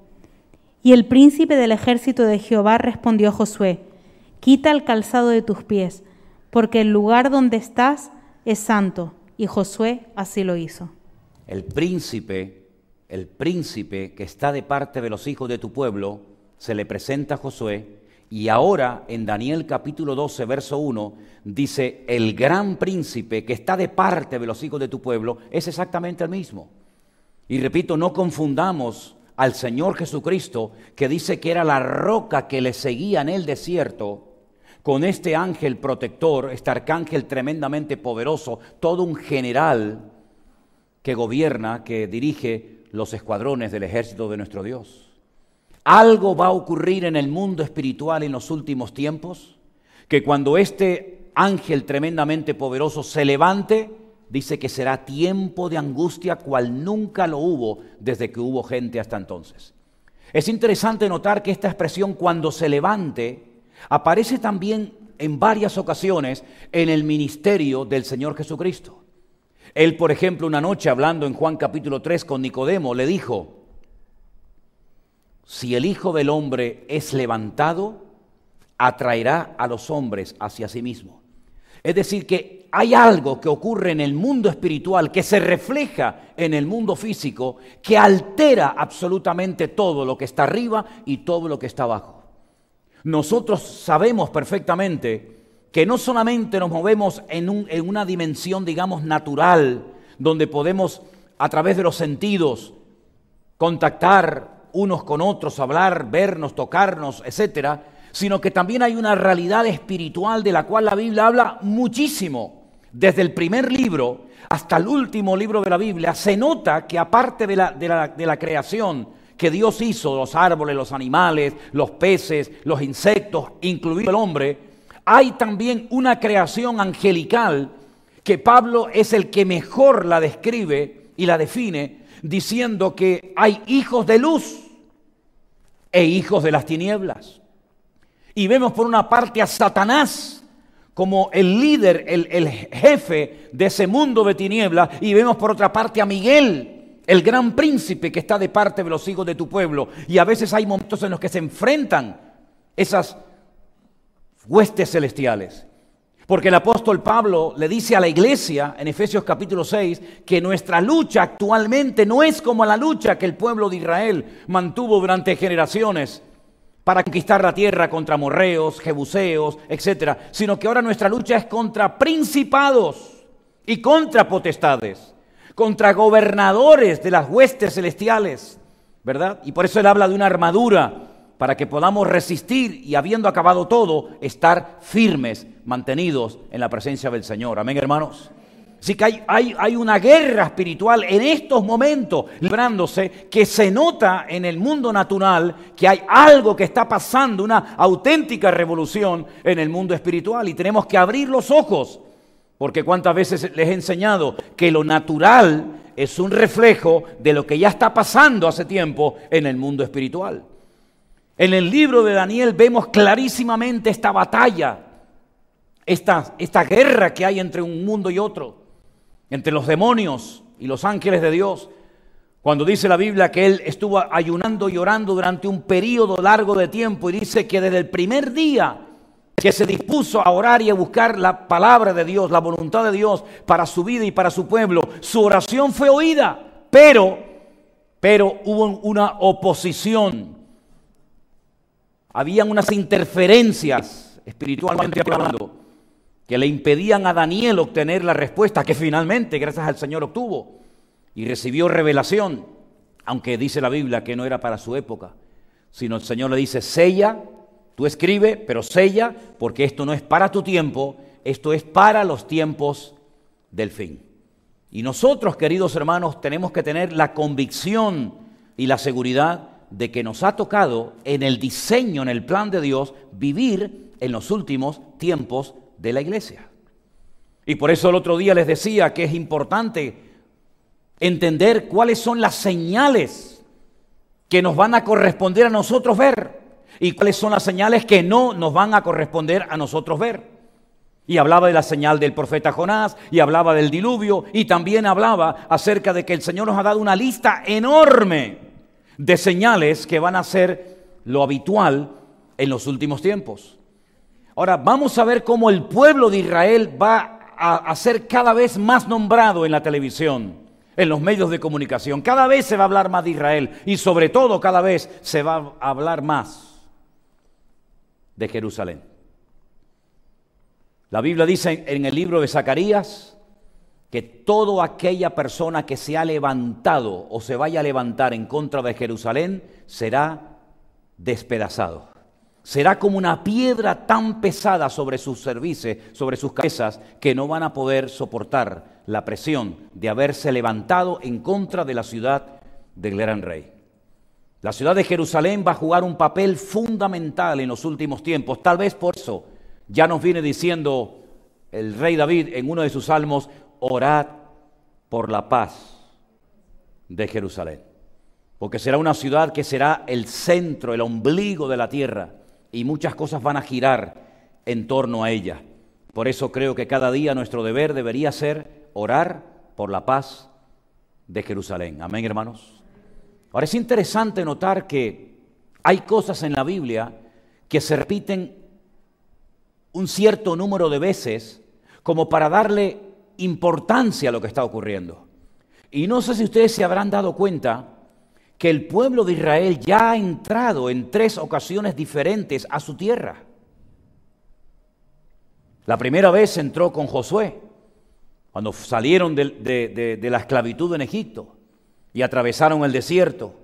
Y el príncipe del ejército de Jehová respondió a Josué, quita el calzado de tus pies, porque el lugar donde estás es santo. Y Josué así lo hizo. El príncipe, el príncipe que está de parte de los hijos de tu pueblo, se le presenta a Josué y ahora en Daniel capítulo 12, verso 1, dice, el gran príncipe que está de parte de los hijos de tu pueblo es exactamente el mismo. Y repito, no confundamos al Señor Jesucristo, que dice que era la roca que le seguía en el desierto, con este ángel protector, este arcángel tremendamente poderoso, todo un general que gobierna, que dirige los escuadrones del ejército de nuestro Dios. Algo va a ocurrir en el mundo espiritual en los últimos tiempos, que cuando este ángel tremendamente poderoso se levante, dice que será tiempo de angustia cual nunca lo hubo desde que hubo gente hasta entonces. Es interesante notar que esta expresión cuando se levante aparece también en varias ocasiones en el ministerio del Señor Jesucristo. Él, por ejemplo, una noche hablando en Juan capítulo 3 con Nicodemo, le dijo, si el Hijo del Hombre es levantado, atraerá a los hombres hacia sí mismo. Es decir, que hay algo que ocurre en el mundo espiritual que se refleja en el mundo físico que altera absolutamente todo lo que está arriba y todo lo que está abajo. Nosotros sabemos perfectamente que no solamente nos movemos en, en, una dimensión, digamos, natural, donde podemos a través de los sentidos contactar unos con otros, hablar, vernos, tocarnos, etcétera, sino que también hay una realidad espiritual de la cual la Biblia habla muchísimo. Desde el primer libro hasta el último libro de la Biblia, se nota que aparte de la, de la, creación que Dios hizo, los árboles, los animales, los peces, los insectos, incluido el hombre, hay también una creación angelical que Pablo es el que mejor la describe y la define, diciendo que hay hijos de luz e hijos de las tinieblas. Y vemos por una parte a Satanás como el líder, el, jefe de ese mundo de tinieblas, y vemos por otra parte a Miguel, el gran príncipe que está de parte de los hijos de tu pueblo. Y a veces hay momentos en los que se enfrentan esas huestes celestiales. Porque el apóstol Pablo le dice a la iglesia en Efesios capítulo 6 que nuestra lucha actualmente no es como la lucha que el pueblo de Israel mantuvo durante generaciones para conquistar la tierra contra morreos, jebuseos, etcétera, sino que ahora nuestra lucha es contra principados y contra potestades, contra gobernadores de las huestes celestiales, ¿verdad? Y por eso él habla de una armadura para que podamos resistir y habiendo acabado todo, estar firmes, mantenidos en la presencia del Señor. Amén, hermanos. Así que hay, hay, hay, una guerra espiritual en estos momentos librándose que se nota en el mundo natural que hay algo que está pasando, una auténtica revolución en el mundo espiritual y tenemos que abrir los ojos porque cuántas veces les he enseñado que lo natural es un reflejo de lo que ya está pasando hace tiempo en el mundo espiritual. En el libro de Daniel vemos clarísimamente esta batalla, esta, esta guerra que hay entre un mundo y otro entre los demonios y los ángeles de Dios, cuando dice la Biblia que él estuvo ayunando y orando durante un periodo largo de tiempo y dice que desde el primer día que se dispuso a orar y a buscar la palabra de Dios, la voluntad de Dios para su vida y para su pueblo, su oración fue oída, pero, pero hubo una oposición, habían unas interferencias espiritualmente hablando que le impedían a Daniel obtener la respuesta que finalmente, gracias al Señor, obtuvo y recibió revelación, aunque dice la Biblia que no era para su época, sino el Señor le dice, sella, tú escribe, pero sella, porque esto no es para tu tiempo, esto es para los tiempos del fin. Y nosotros, queridos hermanos, tenemos que tener la convicción y la seguridad de que nos ha tocado en el diseño, en el plan de Dios, vivir en los últimos tiempos de la iglesia. Y por eso el otro día les decía que es importante entender cuáles son las señales que nos van a corresponder a nosotros ver y cuáles son las señales que no nos van a corresponder a nosotros ver. Y hablaba de la señal del profeta Jonás, y hablaba del diluvio, y también hablaba acerca de que el Señor nos ha dado una lista enorme de señales que van a ser lo habitual en los últimos tiempos. Ahora vamos a ver cómo el pueblo de Israel va a, ser cada vez más nombrado en la televisión, en los medios de comunicación. Cada vez se va a hablar más de Israel y sobre todo cada vez se va a hablar más de Jerusalén. La Biblia dice en el libro de Zacarías que toda aquella persona que se ha levantado o se vaya a levantar en contra de Jerusalén será despedazado. Será como una piedra tan pesada sobre sus servicios, sobre sus cabezas, que no van a poder soportar la presión de haberse levantado en contra de la ciudad del gran rey. La ciudad de Jerusalén va a jugar un papel fundamental en los últimos tiempos. Tal vez por eso ya nos viene diciendo el rey David en uno de sus salmos, orad por la paz de Jerusalén. Porque será una ciudad que será el centro, el ombligo de la tierra y muchas cosas van a girar en torno a ella. Por eso creo que cada día nuestro deber debería ser orar por la paz de Jerusalén. Amén, hermanos. Ahora es interesante notar que hay cosas en la Biblia que se repiten un cierto número de veces como para darle importancia a lo que está ocurriendo. Y no sé si ustedes se habrán dado cuenta que el pueblo de Israel ya ha entrado en tres ocasiones diferentes a su tierra. La primera vez entró con Josué, cuando salieron de, de, la esclavitud en Egipto y atravesaron el desierto.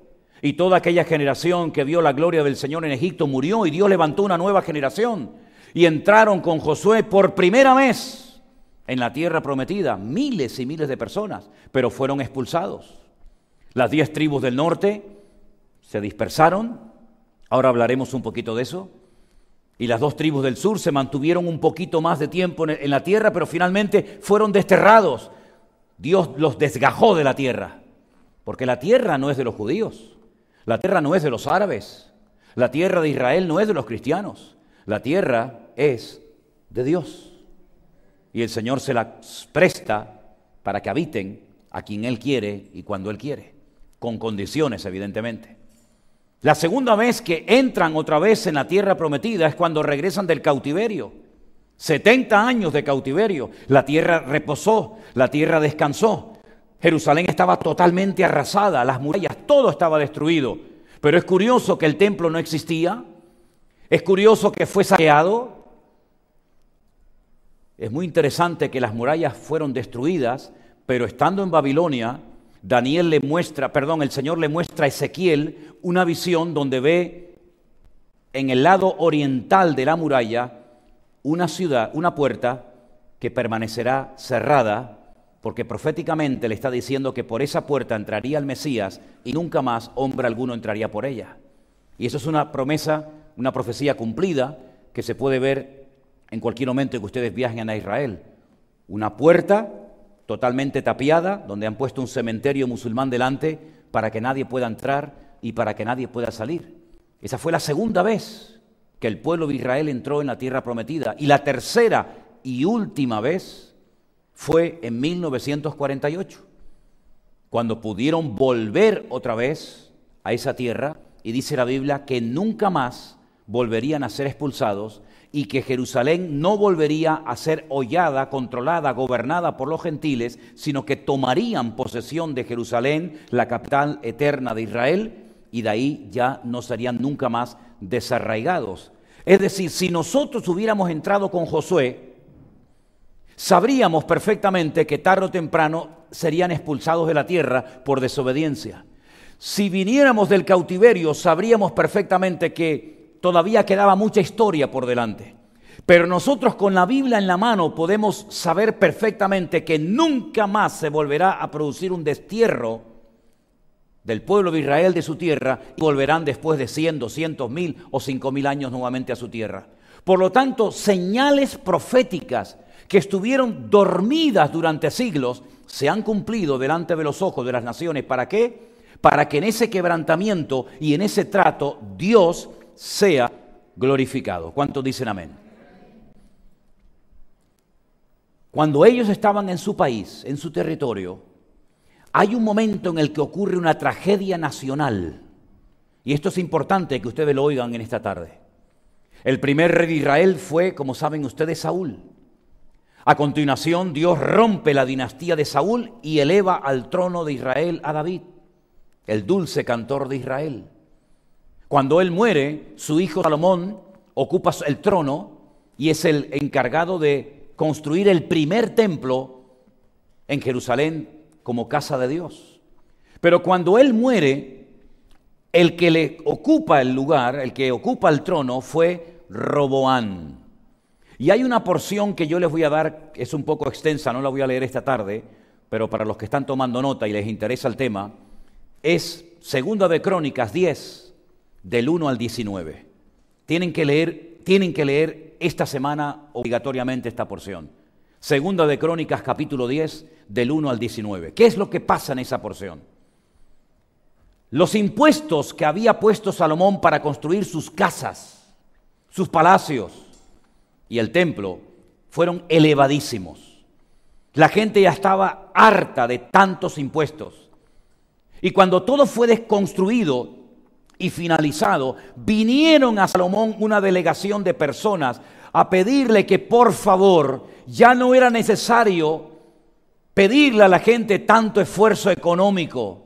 Y toda aquella generación que vio la gloria del Señor en Egipto murió y Dios levantó una nueva generación. Y entraron con Josué por primera vez en la tierra prometida, miles y miles de personas, pero fueron expulsados. Las diez tribus del norte se dispersaron, ahora hablaremos un poquito de eso, y las dos tribus del sur se mantuvieron un poquito más de tiempo en la tierra, pero finalmente fueron desterrados. Dios los desgajó de la tierra, porque la tierra no es de los judíos, la tierra no es de los árabes, la tierra de Israel no es de los cristianos, la tierra es de Dios. Y el Señor se la presta para que habiten a quien Él quiere y cuando Él quiere con condiciones, evidentemente. La segunda vez que entran otra vez en la tierra prometida es cuando regresan del cautiverio. 70 años de cautiverio. La tierra reposó, la tierra descansó. Jerusalén estaba totalmente arrasada, las murallas, todo estaba destruido. Pero es curioso que el templo no existía. Es curioso que fue saqueado. Es muy interesante que las murallas fueron destruidas, pero estando en Babilonia, Daniel le muestra, perdón, el Señor le muestra a Ezequiel una visión donde ve en el lado oriental de la muralla una ciudad, una puerta que permanecerá cerrada, porque proféticamente le está diciendo que por esa puerta entraría el Mesías y nunca más hombre alguno entraría por ella. Y eso es una promesa, una profecía cumplida que se puede ver en cualquier momento que ustedes viajen a Israel. Una puerta totalmente tapiada, donde han puesto un cementerio musulmán delante para que nadie pueda entrar y para que nadie pueda salir. Esa fue la segunda vez que el pueblo de Israel entró en la tierra prometida. Y la tercera y última vez fue en 1948, cuando pudieron volver otra vez a esa tierra y dice la Biblia que nunca más volverían a ser expulsados y que Jerusalén no volvería a ser hollada, controlada, gobernada por los gentiles, sino que tomarían posesión de Jerusalén, la capital eterna de Israel, y de ahí ya no serían nunca más desarraigados. Es decir, si nosotros hubiéramos entrado con Josué, sabríamos perfectamente que tarde o temprano serían expulsados de la tierra por desobediencia. Si viniéramos del cautiverio, sabríamos perfectamente que todavía quedaba mucha historia por delante. Pero nosotros con la Biblia en la mano podemos saber perfectamente que nunca más se volverá a producir un destierro del pueblo de Israel de su tierra y volverán después de 100, 200 mil o 5 mil años nuevamente a su tierra. Por lo tanto, señales proféticas que estuvieron dormidas durante siglos se han cumplido delante de los ojos de las naciones. ¿Para qué? Para que en ese quebrantamiento y en ese trato Dios sea glorificado. ¿Cuántos dicen amén? Cuando ellos estaban en su país, en su territorio, hay un momento en el que ocurre una tragedia nacional. Y esto es importante que ustedes lo oigan en esta tarde. El primer rey de Israel fue, como saben ustedes, Saúl. A continuación, Dios rompe la dinastía de Saúl y eleva al trono de Israel a David, el dulce cantor de Israel. Cuando él muere, su hijo Salomón ocupa el trono y es el encargado de construir el primer templo en Jerusalén como casa de Dios. Pero cuando él muere, el que le ocupa el lugar, el que ocupa el trono fue Roboán. Y hay una porción que yo les voy a dar, es un poco extensa, no la voy a leer esta tarde, pero para los que están tomando nota y les interesa el tema, es Segunda de Crónicas 10, del 1 al 19. Tienen que leer, tienen que leer esta semana obligatoriamente esta porción. Segunda de Crónicas capítulo 10, del 1 al 19. ¿Qué es lo que pasa en esa porción? Los impuestos que había puesto Salomón para construir sus casas, sus palacios y el templo fueron elevadísimos. La gente ya estaba harta de tantos impuestos. Y cuando todo fue desconstruido y finalizado, vinieron a Salomón una delegación de personas a pedirle que por favor ya no era necesario pedirle a la gente tanto esfuerzo económico,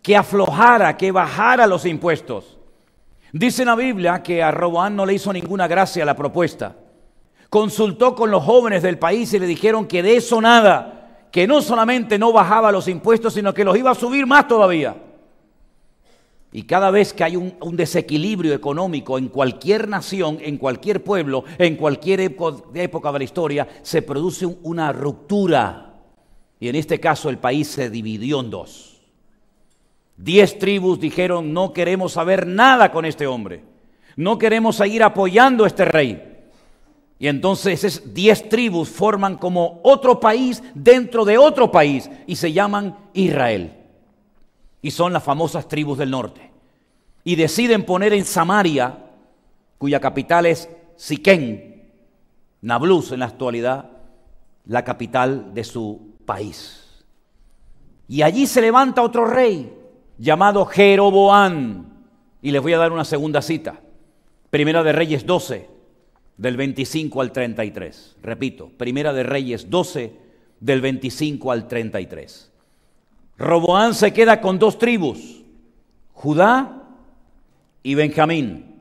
que aflojara, que bajara los impuestos. Dice la Biblia que a Roboán no le hizo ninguna gracia la propuesta. Consultó con los jóvenes del país y le dijeron que de eso nada, que no solamente no bajaba los impuestos, sino que los iba a subir más todavía. Y cada vez que hay un, desequilibrio económico en cualquier nación, en cualquier pueblo, en cualquier época de la historia, se produce una ruptura. Y en este caso el país se dividió en dos. Diez tribus dijeron, no queremos saber nada con este hombre. No queremos seguir apoyando a este rey. Y entonces esas diez tribus forman como otro país dentro de otro país y se llaman Israel. Y son las famosas tribus del norte. Y deciden poner en Samaria, cuya capital es Siquén, Nablus en la actualidad, la capital de su país. Y allí se levanta otro rey llamado Jeroboán. Y les voy a dar una segunda cita. Primera de Reyes 12, del 25 al 33. Repito, Primera de Reyes 12, del 25 al 33. Roboán se queda con dos tribus, Judá y Benjamín.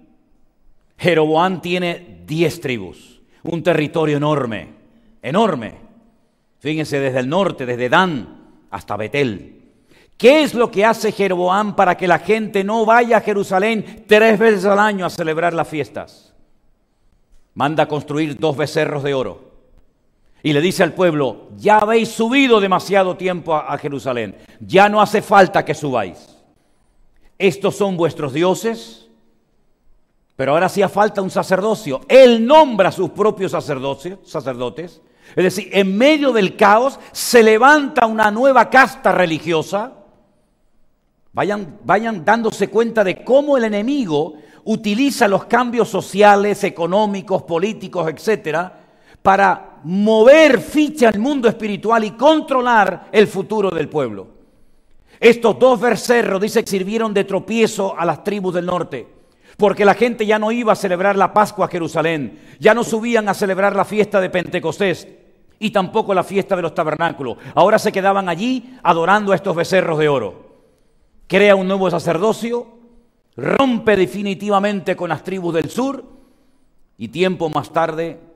Jeroboán tiene diez tribus, un territorio enorme, enorme. Fíjense, desde el norte, desde Dan hasta Betel. ¿Qué es lo que hace Jeroboam para que la gente no vaya a Jerusalén tres veces al año a celebrar las fiestas? Manda construir dos becerros de oro. Y le dice al pueblo, ya habéis subido demasiado tiempo a, Jerusalén, ya no hace falta que subáis. Estos son vuestros dioses, pero ahora hacía falta un sacerdocio. Él nombra a sus propios sacerdotes, sacerdotes es decir, en medio del caos se levanta una nueva casta religiosa. Vayan, vayan dándose cuenta de cómo el enemigo utiliza los cambios sociales, económicos, políticos, etcétera, para mover ficha al mundo espiritual y controlar el futuro del pueblo. Estos dos vercerros, dice, sirvieron de tropiezo a las tribus del norte, porque la gente ya no iba a celebrar la Pascua a Jerusalén, ya no subían a celebrar la fiesta de Pentecostés y tampoco la fiesta de los tabernáculos. Ahora se quedaban allí adorando a estos becerros de oro. Crea un nuevo sacerdocio, rompe definitivamente con las tribus del sur y tiempo más tarde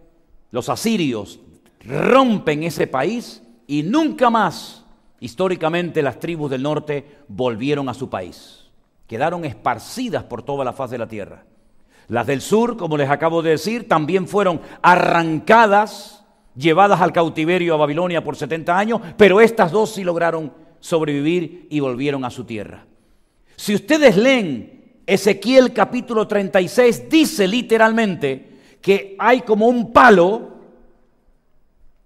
los asirios rompen ese país y nunca más históricamente las tribus del norte volvieron a su país. Quedaron esparcidas por toda la faz de la tierra. Las del sur, como les acabo de decir, también fueron arrancadas llevadas al cautiverio a Babilonia por 70 años, pero estas dos sí lograron sobrevivir y volvieron a su tierra. Si ustedes leen Ezequiel capítulo 36, dice literalmente que hay como un palo,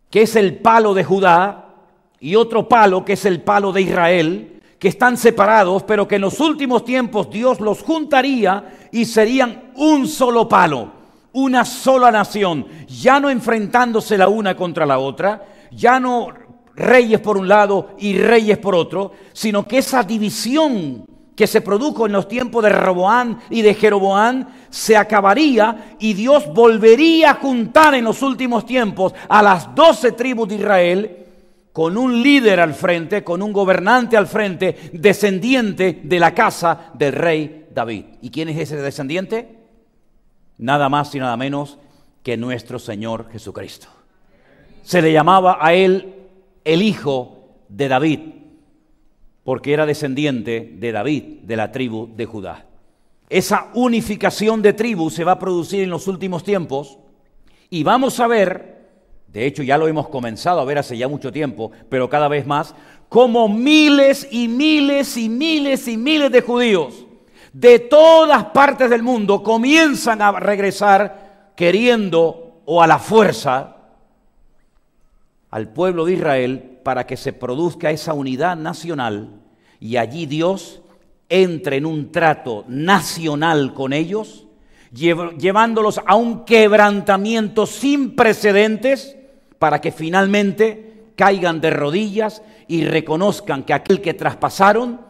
que es el palo de Judá, y otro palo, que es el palo de Israel, que están separados, pero que en los últimos tiempos Dios los juntaría y serían un solo palo una sola nación, ya no enfrentándose la una contra la otra, ya no reyes por un lado y reyes por otro, sino que esa división que se produjo en los tiempos de Roboán y de Jeroboán se acabaría y Dios volvería a juntar en los últimos tiempos a las doce tribus de Israel con un líder al frente, con un gobernante al frente, descendiente de la casa del rey David. ¿Y quién es ese descendiente? nada más y nada menos que nuestro Señor Jesucristo. Se le llamaba a él el Hijo de David, porque era descendiente de David, de la tribu de Judá. Esa unificación de tribus se va a producir en los últimos tiempos y vamos a ver, de hecho ya lo hemos comenzado a ver hace ya mucho tiempo, pero cada vez más, como miles y miles y miles y miles de judíos de todas partes del mundo comienzan a regresar queriendo o a la fuerza al pueblo de Israel para que se produzca esa unidad nacional y allí Dios entre en un trato nacional con ellos, llevándolos a un quebrantamiento sin precedentes para que finalmente caigan de rodillas y reconozcan que aquel que traspasaron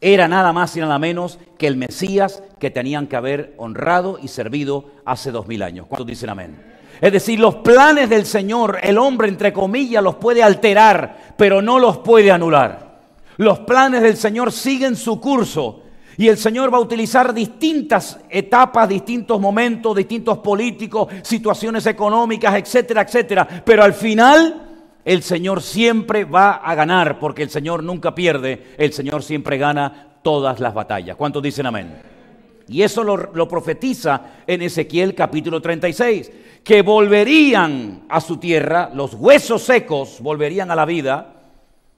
era nada más y nada menos que el Mesías que tenían que haber honrado y servido hace dos mil años. ¿Cuántos dicen amén? Es decir, los planes del Señor, el hombre entre comillas los puede alterar, pero no los puede anular. Los planes del Señor siguen su curso y el Señor va a utilizar distintas etapas, distintos momentos, distintos políticos, situaciones económicas, etcétera, etcétera. Pero al final el Señor siempre va a ganar, porque el Señor nunca pierde, el Señor siempre gana todas las batallas. ¿Cuántos dicen amén? Y eso lo, profetiza en Ezequiel capítulo 36, que volverían a su tierra, los huesos secos volverían a la vida,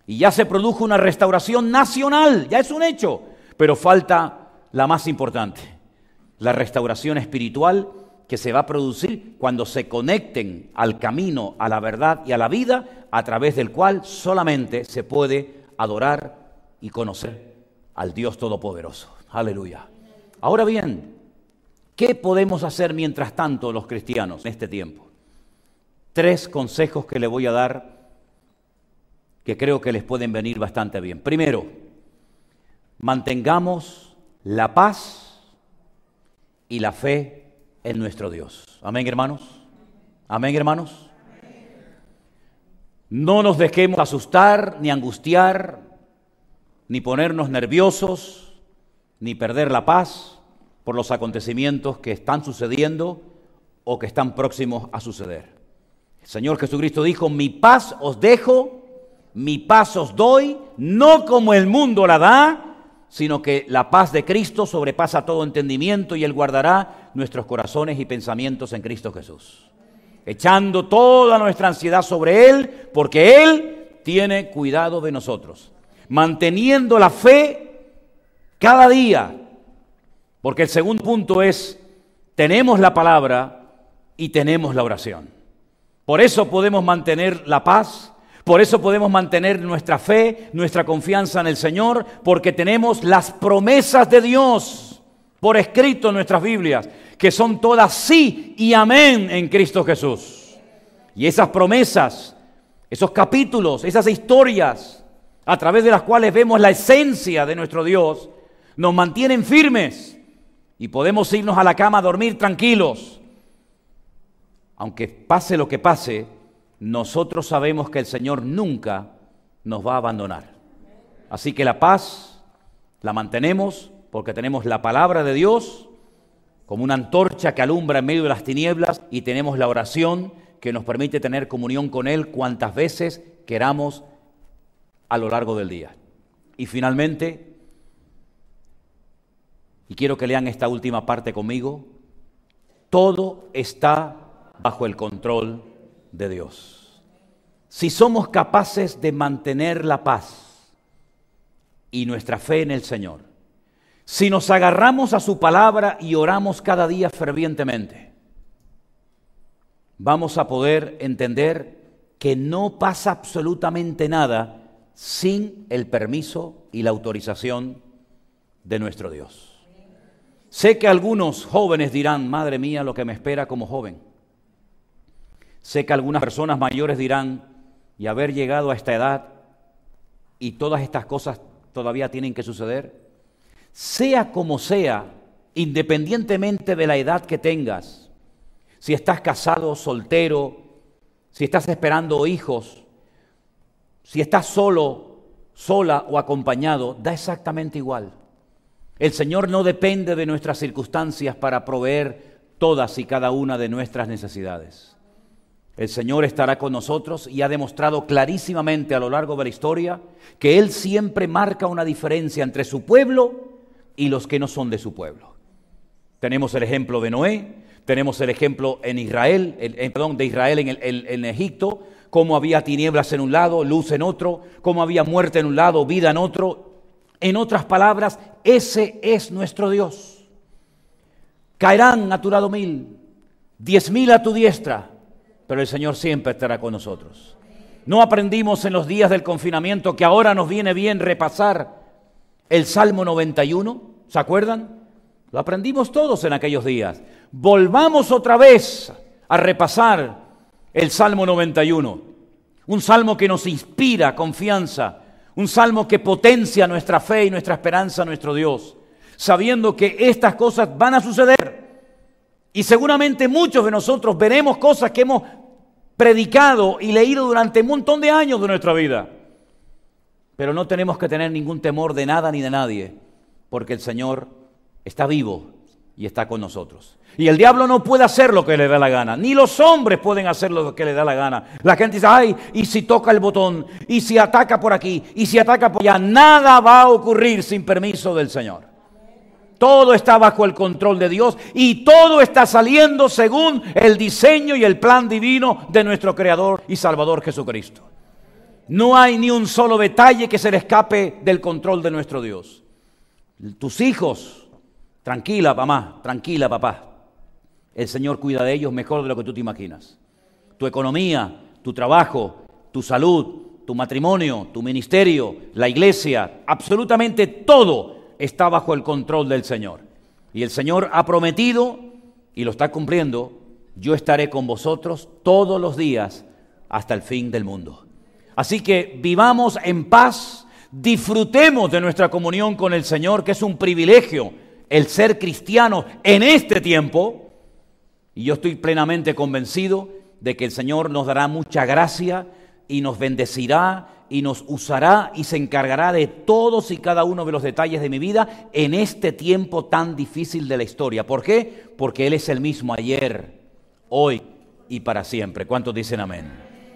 y ya se produjo una restauración nacional, ya es un hecho, pero falta la más importante, la restauración espiritual que se va a producir cuando se conecten al camino, a la verdad y a la vida, a través del cual solamente se puede adorar y conocer al Dios Todopoderoso. Aleluya. Ahora bien, ¿qué podemos hacer mientras tanto los cristianos en este tiempo? Tres consejos que le voy a dar que creo que les pueden venir bastante bien. Primero, mantengamos la paz y la fe en nuestro Dios. Amén, hermanos. Amén, hermanos. No nos dejemos asustar, ni angustiar, ni ponernos nerviosos, ni perder la paz por los acontecimientos que están sucediendo o que están próximos a suceder. El Señor Jesucristo dijo, mi paz os dejo, mi paz os doy, no como el mundo la da, sino que la paz de Cristo sobrepasa todo entendimiento y Él guardará nuestros corazones y pensamientos en Cristo Jesús. Echando toda nuestra ansiedad sobre Él, porque Él tiene cuidado de nosotros. Manteniendo la fe cada día, porque el segundo punto es, tenemos la palabra y tenemos la oración. Por eso podemos mantener la paz por eso podemos mantener nuestra fe, nuestra confianza en el Señor, porque tenemos las promesas de Dios por escrito en nuestras Biblias, que son todas sí y amén en Cristo Jesús. Y esas promesas, esos capítulos, esas historias, a través de las cuales vemos la esencia de nuestro Dios, nos mantienen firmes y podemos irnos a la cama a dormir tranquilos. Aunque pase lo que pase, nosotros sabemos que el Señor nunca nos va a abandonar. Así que la paz la mantenemos porque tenemos la palabra de Dios como una antorcha que alumbra en medio de las tinieblas y tenemos la oración que nos permite tener comunión con Él cuantas veces queramos a lo largo del día. Y finalmente, y quiero que lean esta última parte conmigo, todo está bajo el control de Dios. Si somos capaces de mantener la paz y nuestra fe en el Señor, si nos agarramos a su palabra y oramos cada día fervientemente, vamos a poder entender que no pasa absolutamente nada sin el permiso y la autorización de nuestro Dios. Sé que algunos jóvenes dirán, madre mía, lo que me espera como joven. Sé que algunas personas mayores dirán, y haber llegado a esta edad y todas estas cosas todavía tienen que suceder. Sea como sea, independientemente de la edad que tengas, si estás casado, soltero, si estás esperando hijos, si estás solo, sola o acompañado, da exactamente igual. El Señor no depende de nuestras circunstancias para proveer todas y cada una de nuestras necesidades. El Señor estará con nosotros y ha demostrado clarísimamente a lo largo de la historia que Él siempre marca una diferencia entre su pueblo y los que no son de su pueblo. Tenemos el ejemplo de Noé, tenemos el ejemplo en Israel, en, perdón, de Israel en, el, en Egipto, cómo había tinieblas en un lado, luz en otro, cómo había muerte en un lado, vida en otro. En otras palabras, ese es nuestro Dios. Caerán a tu lado mil, diez mil a tu diestra, pero el Señor siempre estará con nosotros. No aprendimos en los días del confinamiento que ahora nos viene bien repasar el Salmo 91, ¿se acuerdan? Lo aprendimos todos en aquellos días. Volvamos otra vez a repasar el Salmo 91, un salmo que nos inspira confianza, un salmo que potencia nuestra fe y nuestra esperanza en nuestro Dios, sabiendo que estas cosas van a suceder. Y seguramente muchos de nosotros veremos cosas que hemos predicado y leído durante un montón de años de nuestra vida. Pero no tenemos que tener ningún temor de nada ni de nadie, porque el Señor está vivo y está con nosotros. Y el diablo no puede hacer lo que le da la gana, ni los hombres pueden hacer lo que le da la gana. La gente dice, ay, y si toca el botón, y si ataca por aquí, y si ataca por allá, nada va a ocurrir sin permiso del Señor. Todo está bajo el control de Dios y todo está saliendo según el diseño y el plan divino de nuestro Creador y Salvador Jesucristo. No hay ni un solo detalle que se le escape del control de nuestro Dios. Tus hijos, tranquila mamá, tranquila papá. El Señor cuida de ellos mejor de lo que tú te imaginas. Tu economía, tu trabajo, tu salud, tu matrimonio, tu ministerio, la iglesia, absolutamente todo está bajo el control del Señor. Y el Señor ha prometido, y lo está cumpliendo, yo estaré con vosotros todos los días hasta el fin del mundo. Así que vivamos en paz, disfrutemos de nuestra comunión con el Señor, que es un privilegio el ser cristiano en este tiempo. Y yo estoy plenamente convencido de que el Señor nos dará mucha gracia y nos bendecirá y nos usará y se encargará de todos y cada uno de los detalles de mi vida en este tiempo tan difícil de la historia. ¿Por qué? Porque Él es el mismo ayer, hoy y para siempre. ¿Cuántos dicen amén?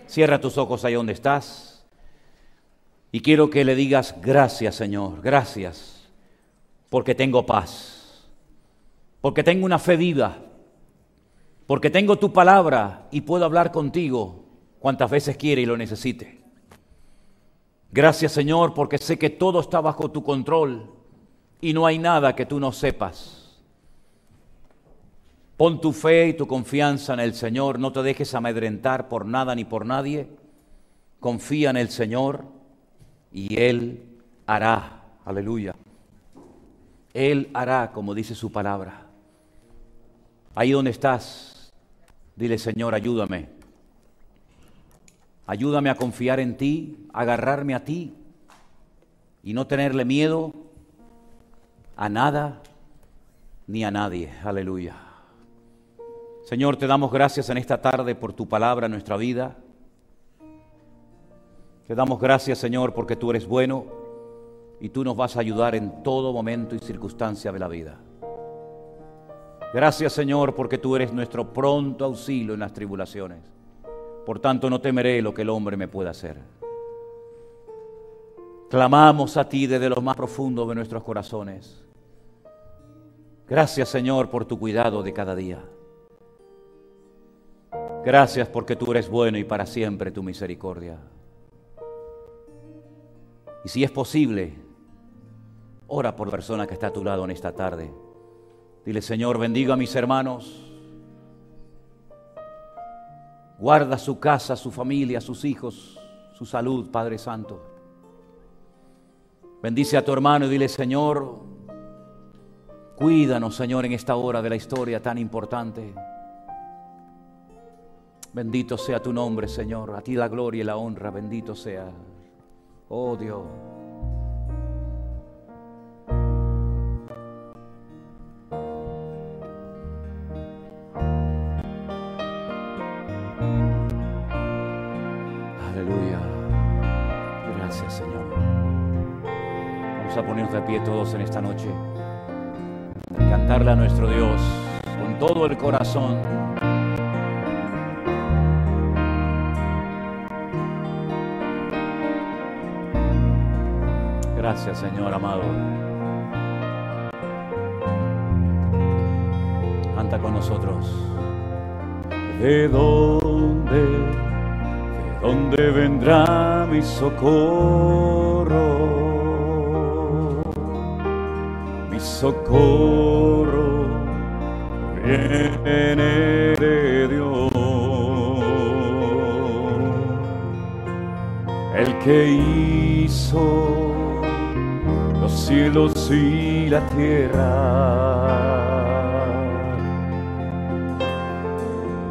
Cierra tus ojos ahí donde estás y quiero que le digas gracias Señor, gracias, porque tengo paz, porque tengo una fe viva, porque tengo tu palabra y puedo hablar contigo cuantas veces quiere y lo necesite. Gracias Señor porque sé que todo está bajo tu control y no hay nada que tú no sepas. Pon tu fe y tu confianza en el Señor, no te dejes amedrentar por nada ni por nadie. Confía en el Señor y Él hará. Aleluya. Él hará como dice su palabra. Ahí donde estás, dile Señor, ayúdame. Ayúdame a confiar en ti, a agarrarme a ti y no tenerle miedo a nada ni a nadie. Aleluya. Señor, te damos gracias en esta tarde por tu palabra en nuestra vida. Te damos gracias, Señor, porque tú eres bueno y tú nos vas a ayudar en todo momento y circunstancia de la vida. Gracias, Señor, porque tú eres nuestro pronto auxilio en las tribulaciones. Por tanto, no temeré lo que el hombre me pueda hacer. Clamamos a ti desde lo más profundo de nuestros corazones. Gracias, Señor, por tu cuidado de cada día. Gracias porque tú eres bueno y para siempre tu misericordia. Y si es posible, ora por la persona que está a tu lado en esta tarde. Dile, Señor, bendiga a mis hermanos Guarda su casa, su familia, sus hijos, su salud, Padre Santo. Bendice a tu hermano y dile, Señor, cuídanos, Señor, en esta hora de la historia tan importante. Bendito sea tu nombre, Señor. A ti la gloria y la honra. Bendito sea. Oh Dios. Señor. Vamos a ponernos de pie todos en esta noche. Cantarle a nuestro Dios con todo el corazón. Gracias, Señor amado. Canta con nosotros. ¿De dónde? Dónde vendrá mi socorro? Mi socorro viene de Dios, el que hizo los cielos y la tierra.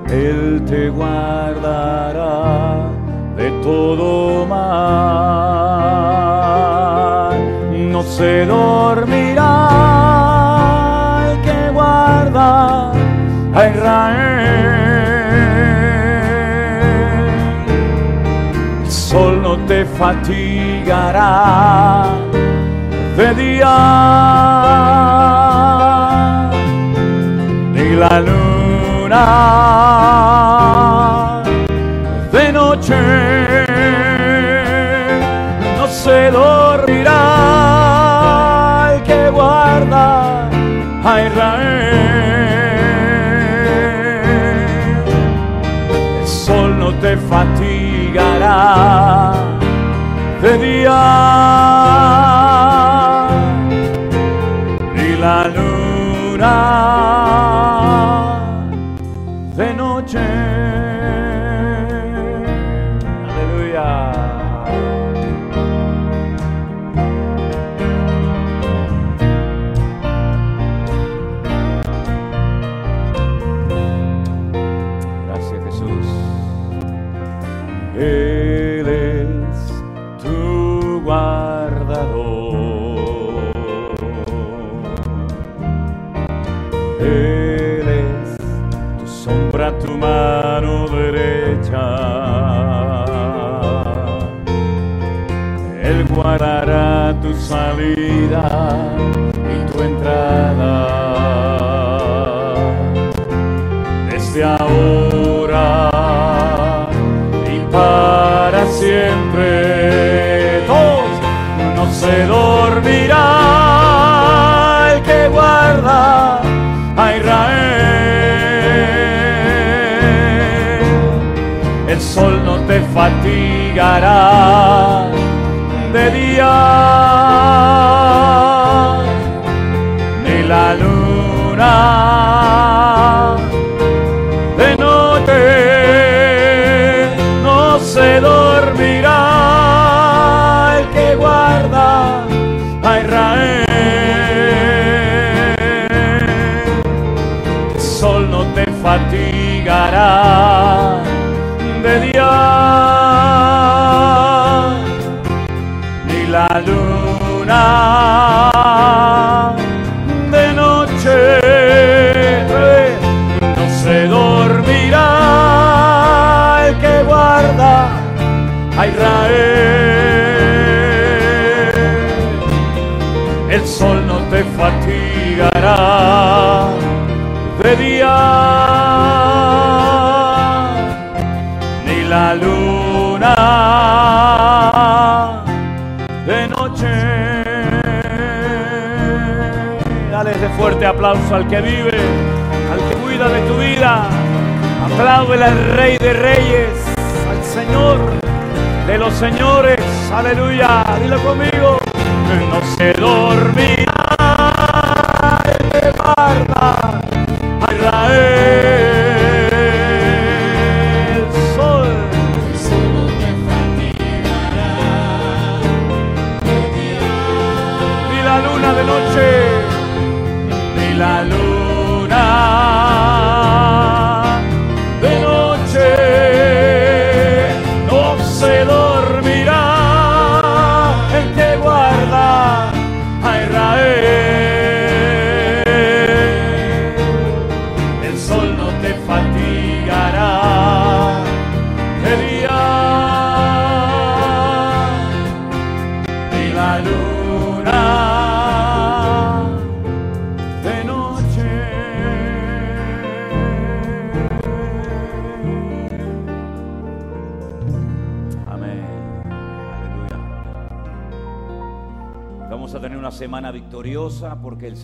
Él te guardará de todo mal. No se dormirá el que guarda a Israel. El sol no te fatigará de día ni la luna de día salida y tu entrada. Desde ahora y para siempre. Todos no se dormirá el que guarda a Israel. El sol no te fatigará de día luna de noche. Dale fuerte aplauso al que vive, al que cuida de tu vida. Apláudele al Rey de Reyes, al Señor de los señores. Aleluya, dilo conmigo. No se dormirá el que guarda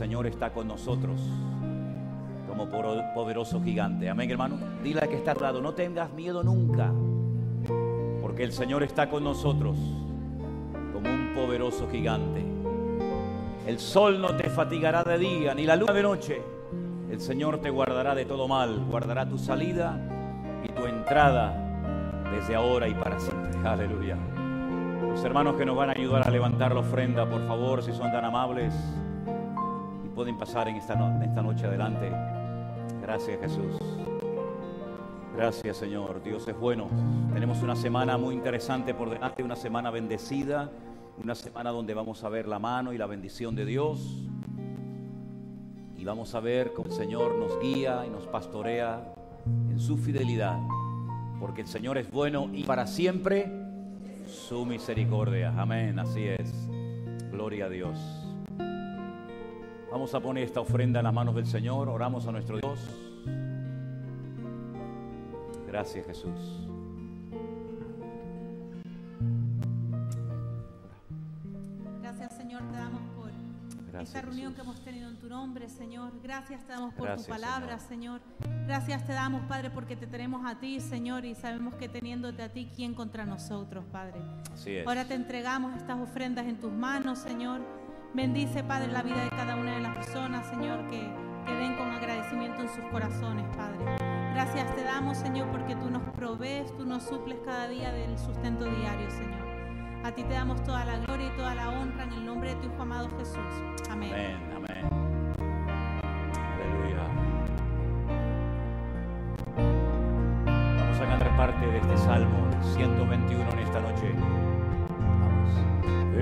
Señor está con nosotros como poderoso gigante. Amén, hermano. Dile a que está al lado, no tengas miedo nunca, porque el Señor está con nosotros como un poderoso gigante. El sol no te fatigará de día, ni la luna de noche. El Señor te guardará de todo mal, guardará tu salida y tu entrada desde ahora y para siempre. Aleluya. Los hermanos que nos van a ayudar a levantar la ofrenda, por favor, si son tan amables pueden pasar en esta, noche adelante. Gracias Jesús. Gracias Señor. Dios es bueno. Tenemos una semana muy interesante por delante, una semana bendecida, una semana donde vamos a ver la mano y la bendición de Dios. Y vamos a ver cómo el Señor nos guía y nos pastorea en su fidelidad. Porque el Señor es bueno y para siempre su misericordia. Amén, así es. Gloria a Dios. Vamos a poner esta ofrenda en las manos del Señor. Oramos a nuestro Dios. Gracias Jesús. Gracias, Señor, te damos por Gracias, esta reunión Jesús. que hemos tenido en tu nombre, Señor. Gracias te damos por Gracias, tu palabra, Señor. Gracias te damos, Padre, porque te tenemos a ti, Señor, y sabemos que teniéndote a ti, ¿quién contra nosotros, Padre? Así es. Ahora te entregamos estas ofrendas en tus manos, Señor. Bendice, Padre, la vida de cada una de las personas, Señor, que, que den con agradecimiento en sus corazones, Padre. Gracias te damos, Señor, porque tú nos provees, tú nos suples cada día del sustento diario, Señor. A ti te damos toda la gloria y toda la honra en el nombre de tu Hijo amado Jesús. Amén. Amén, amén. Aleluya. Vamos a cantar parte de este Salmo 121 en esta noche. Vamos.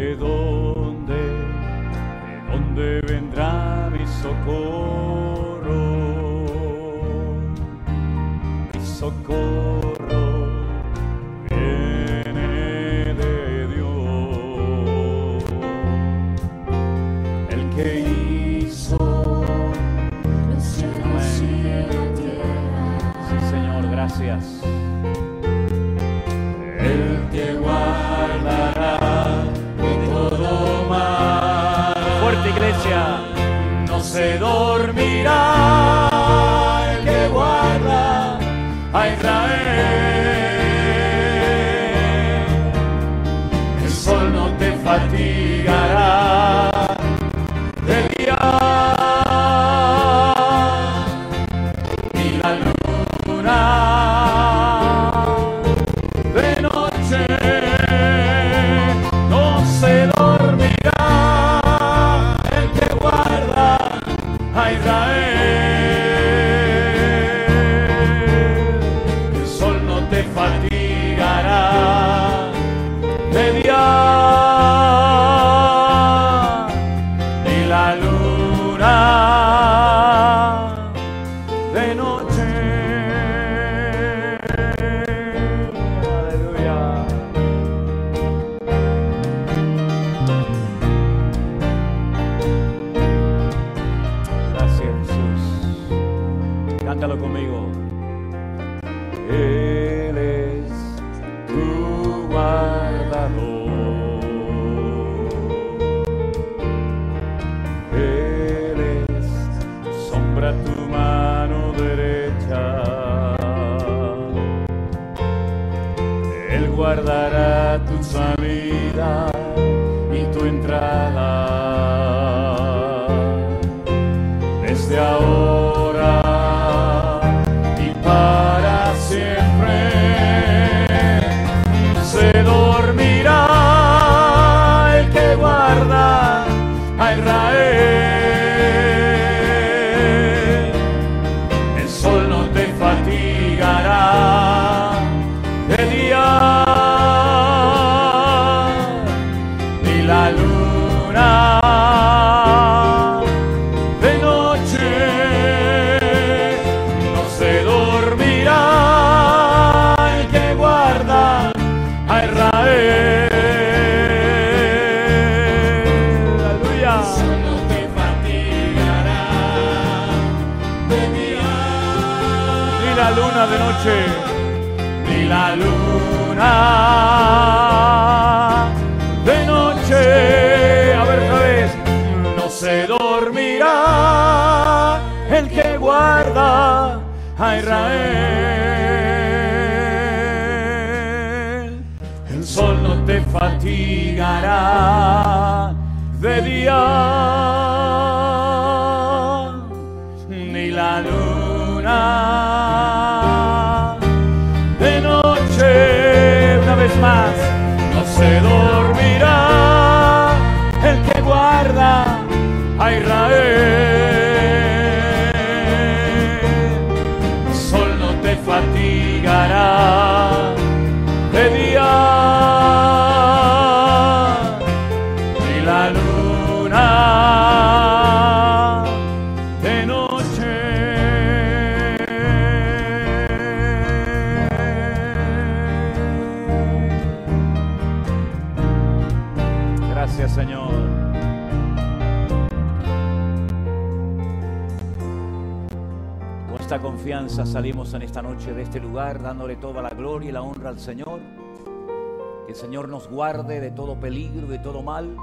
Nos guarde de todo peligro, de todo mal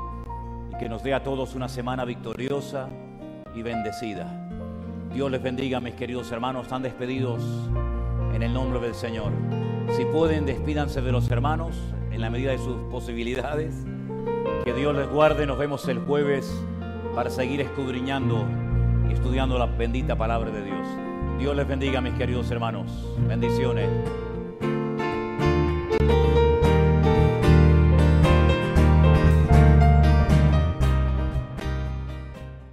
y que nos dé a todos una semana victoriosa y bendecida. Dios les bendiga, mis queridos hermanos. Están despedidos en el nombre del Señor. Si pueden, despídanse de los hermanos en la medida de sus posibilidades. Que Dios les guarde. Nos vemos el jueves para seguir escudriñando y estudiando la bendita palabra de Dios. Dios les bendiga, mis queridos hermanos. Bendiciones.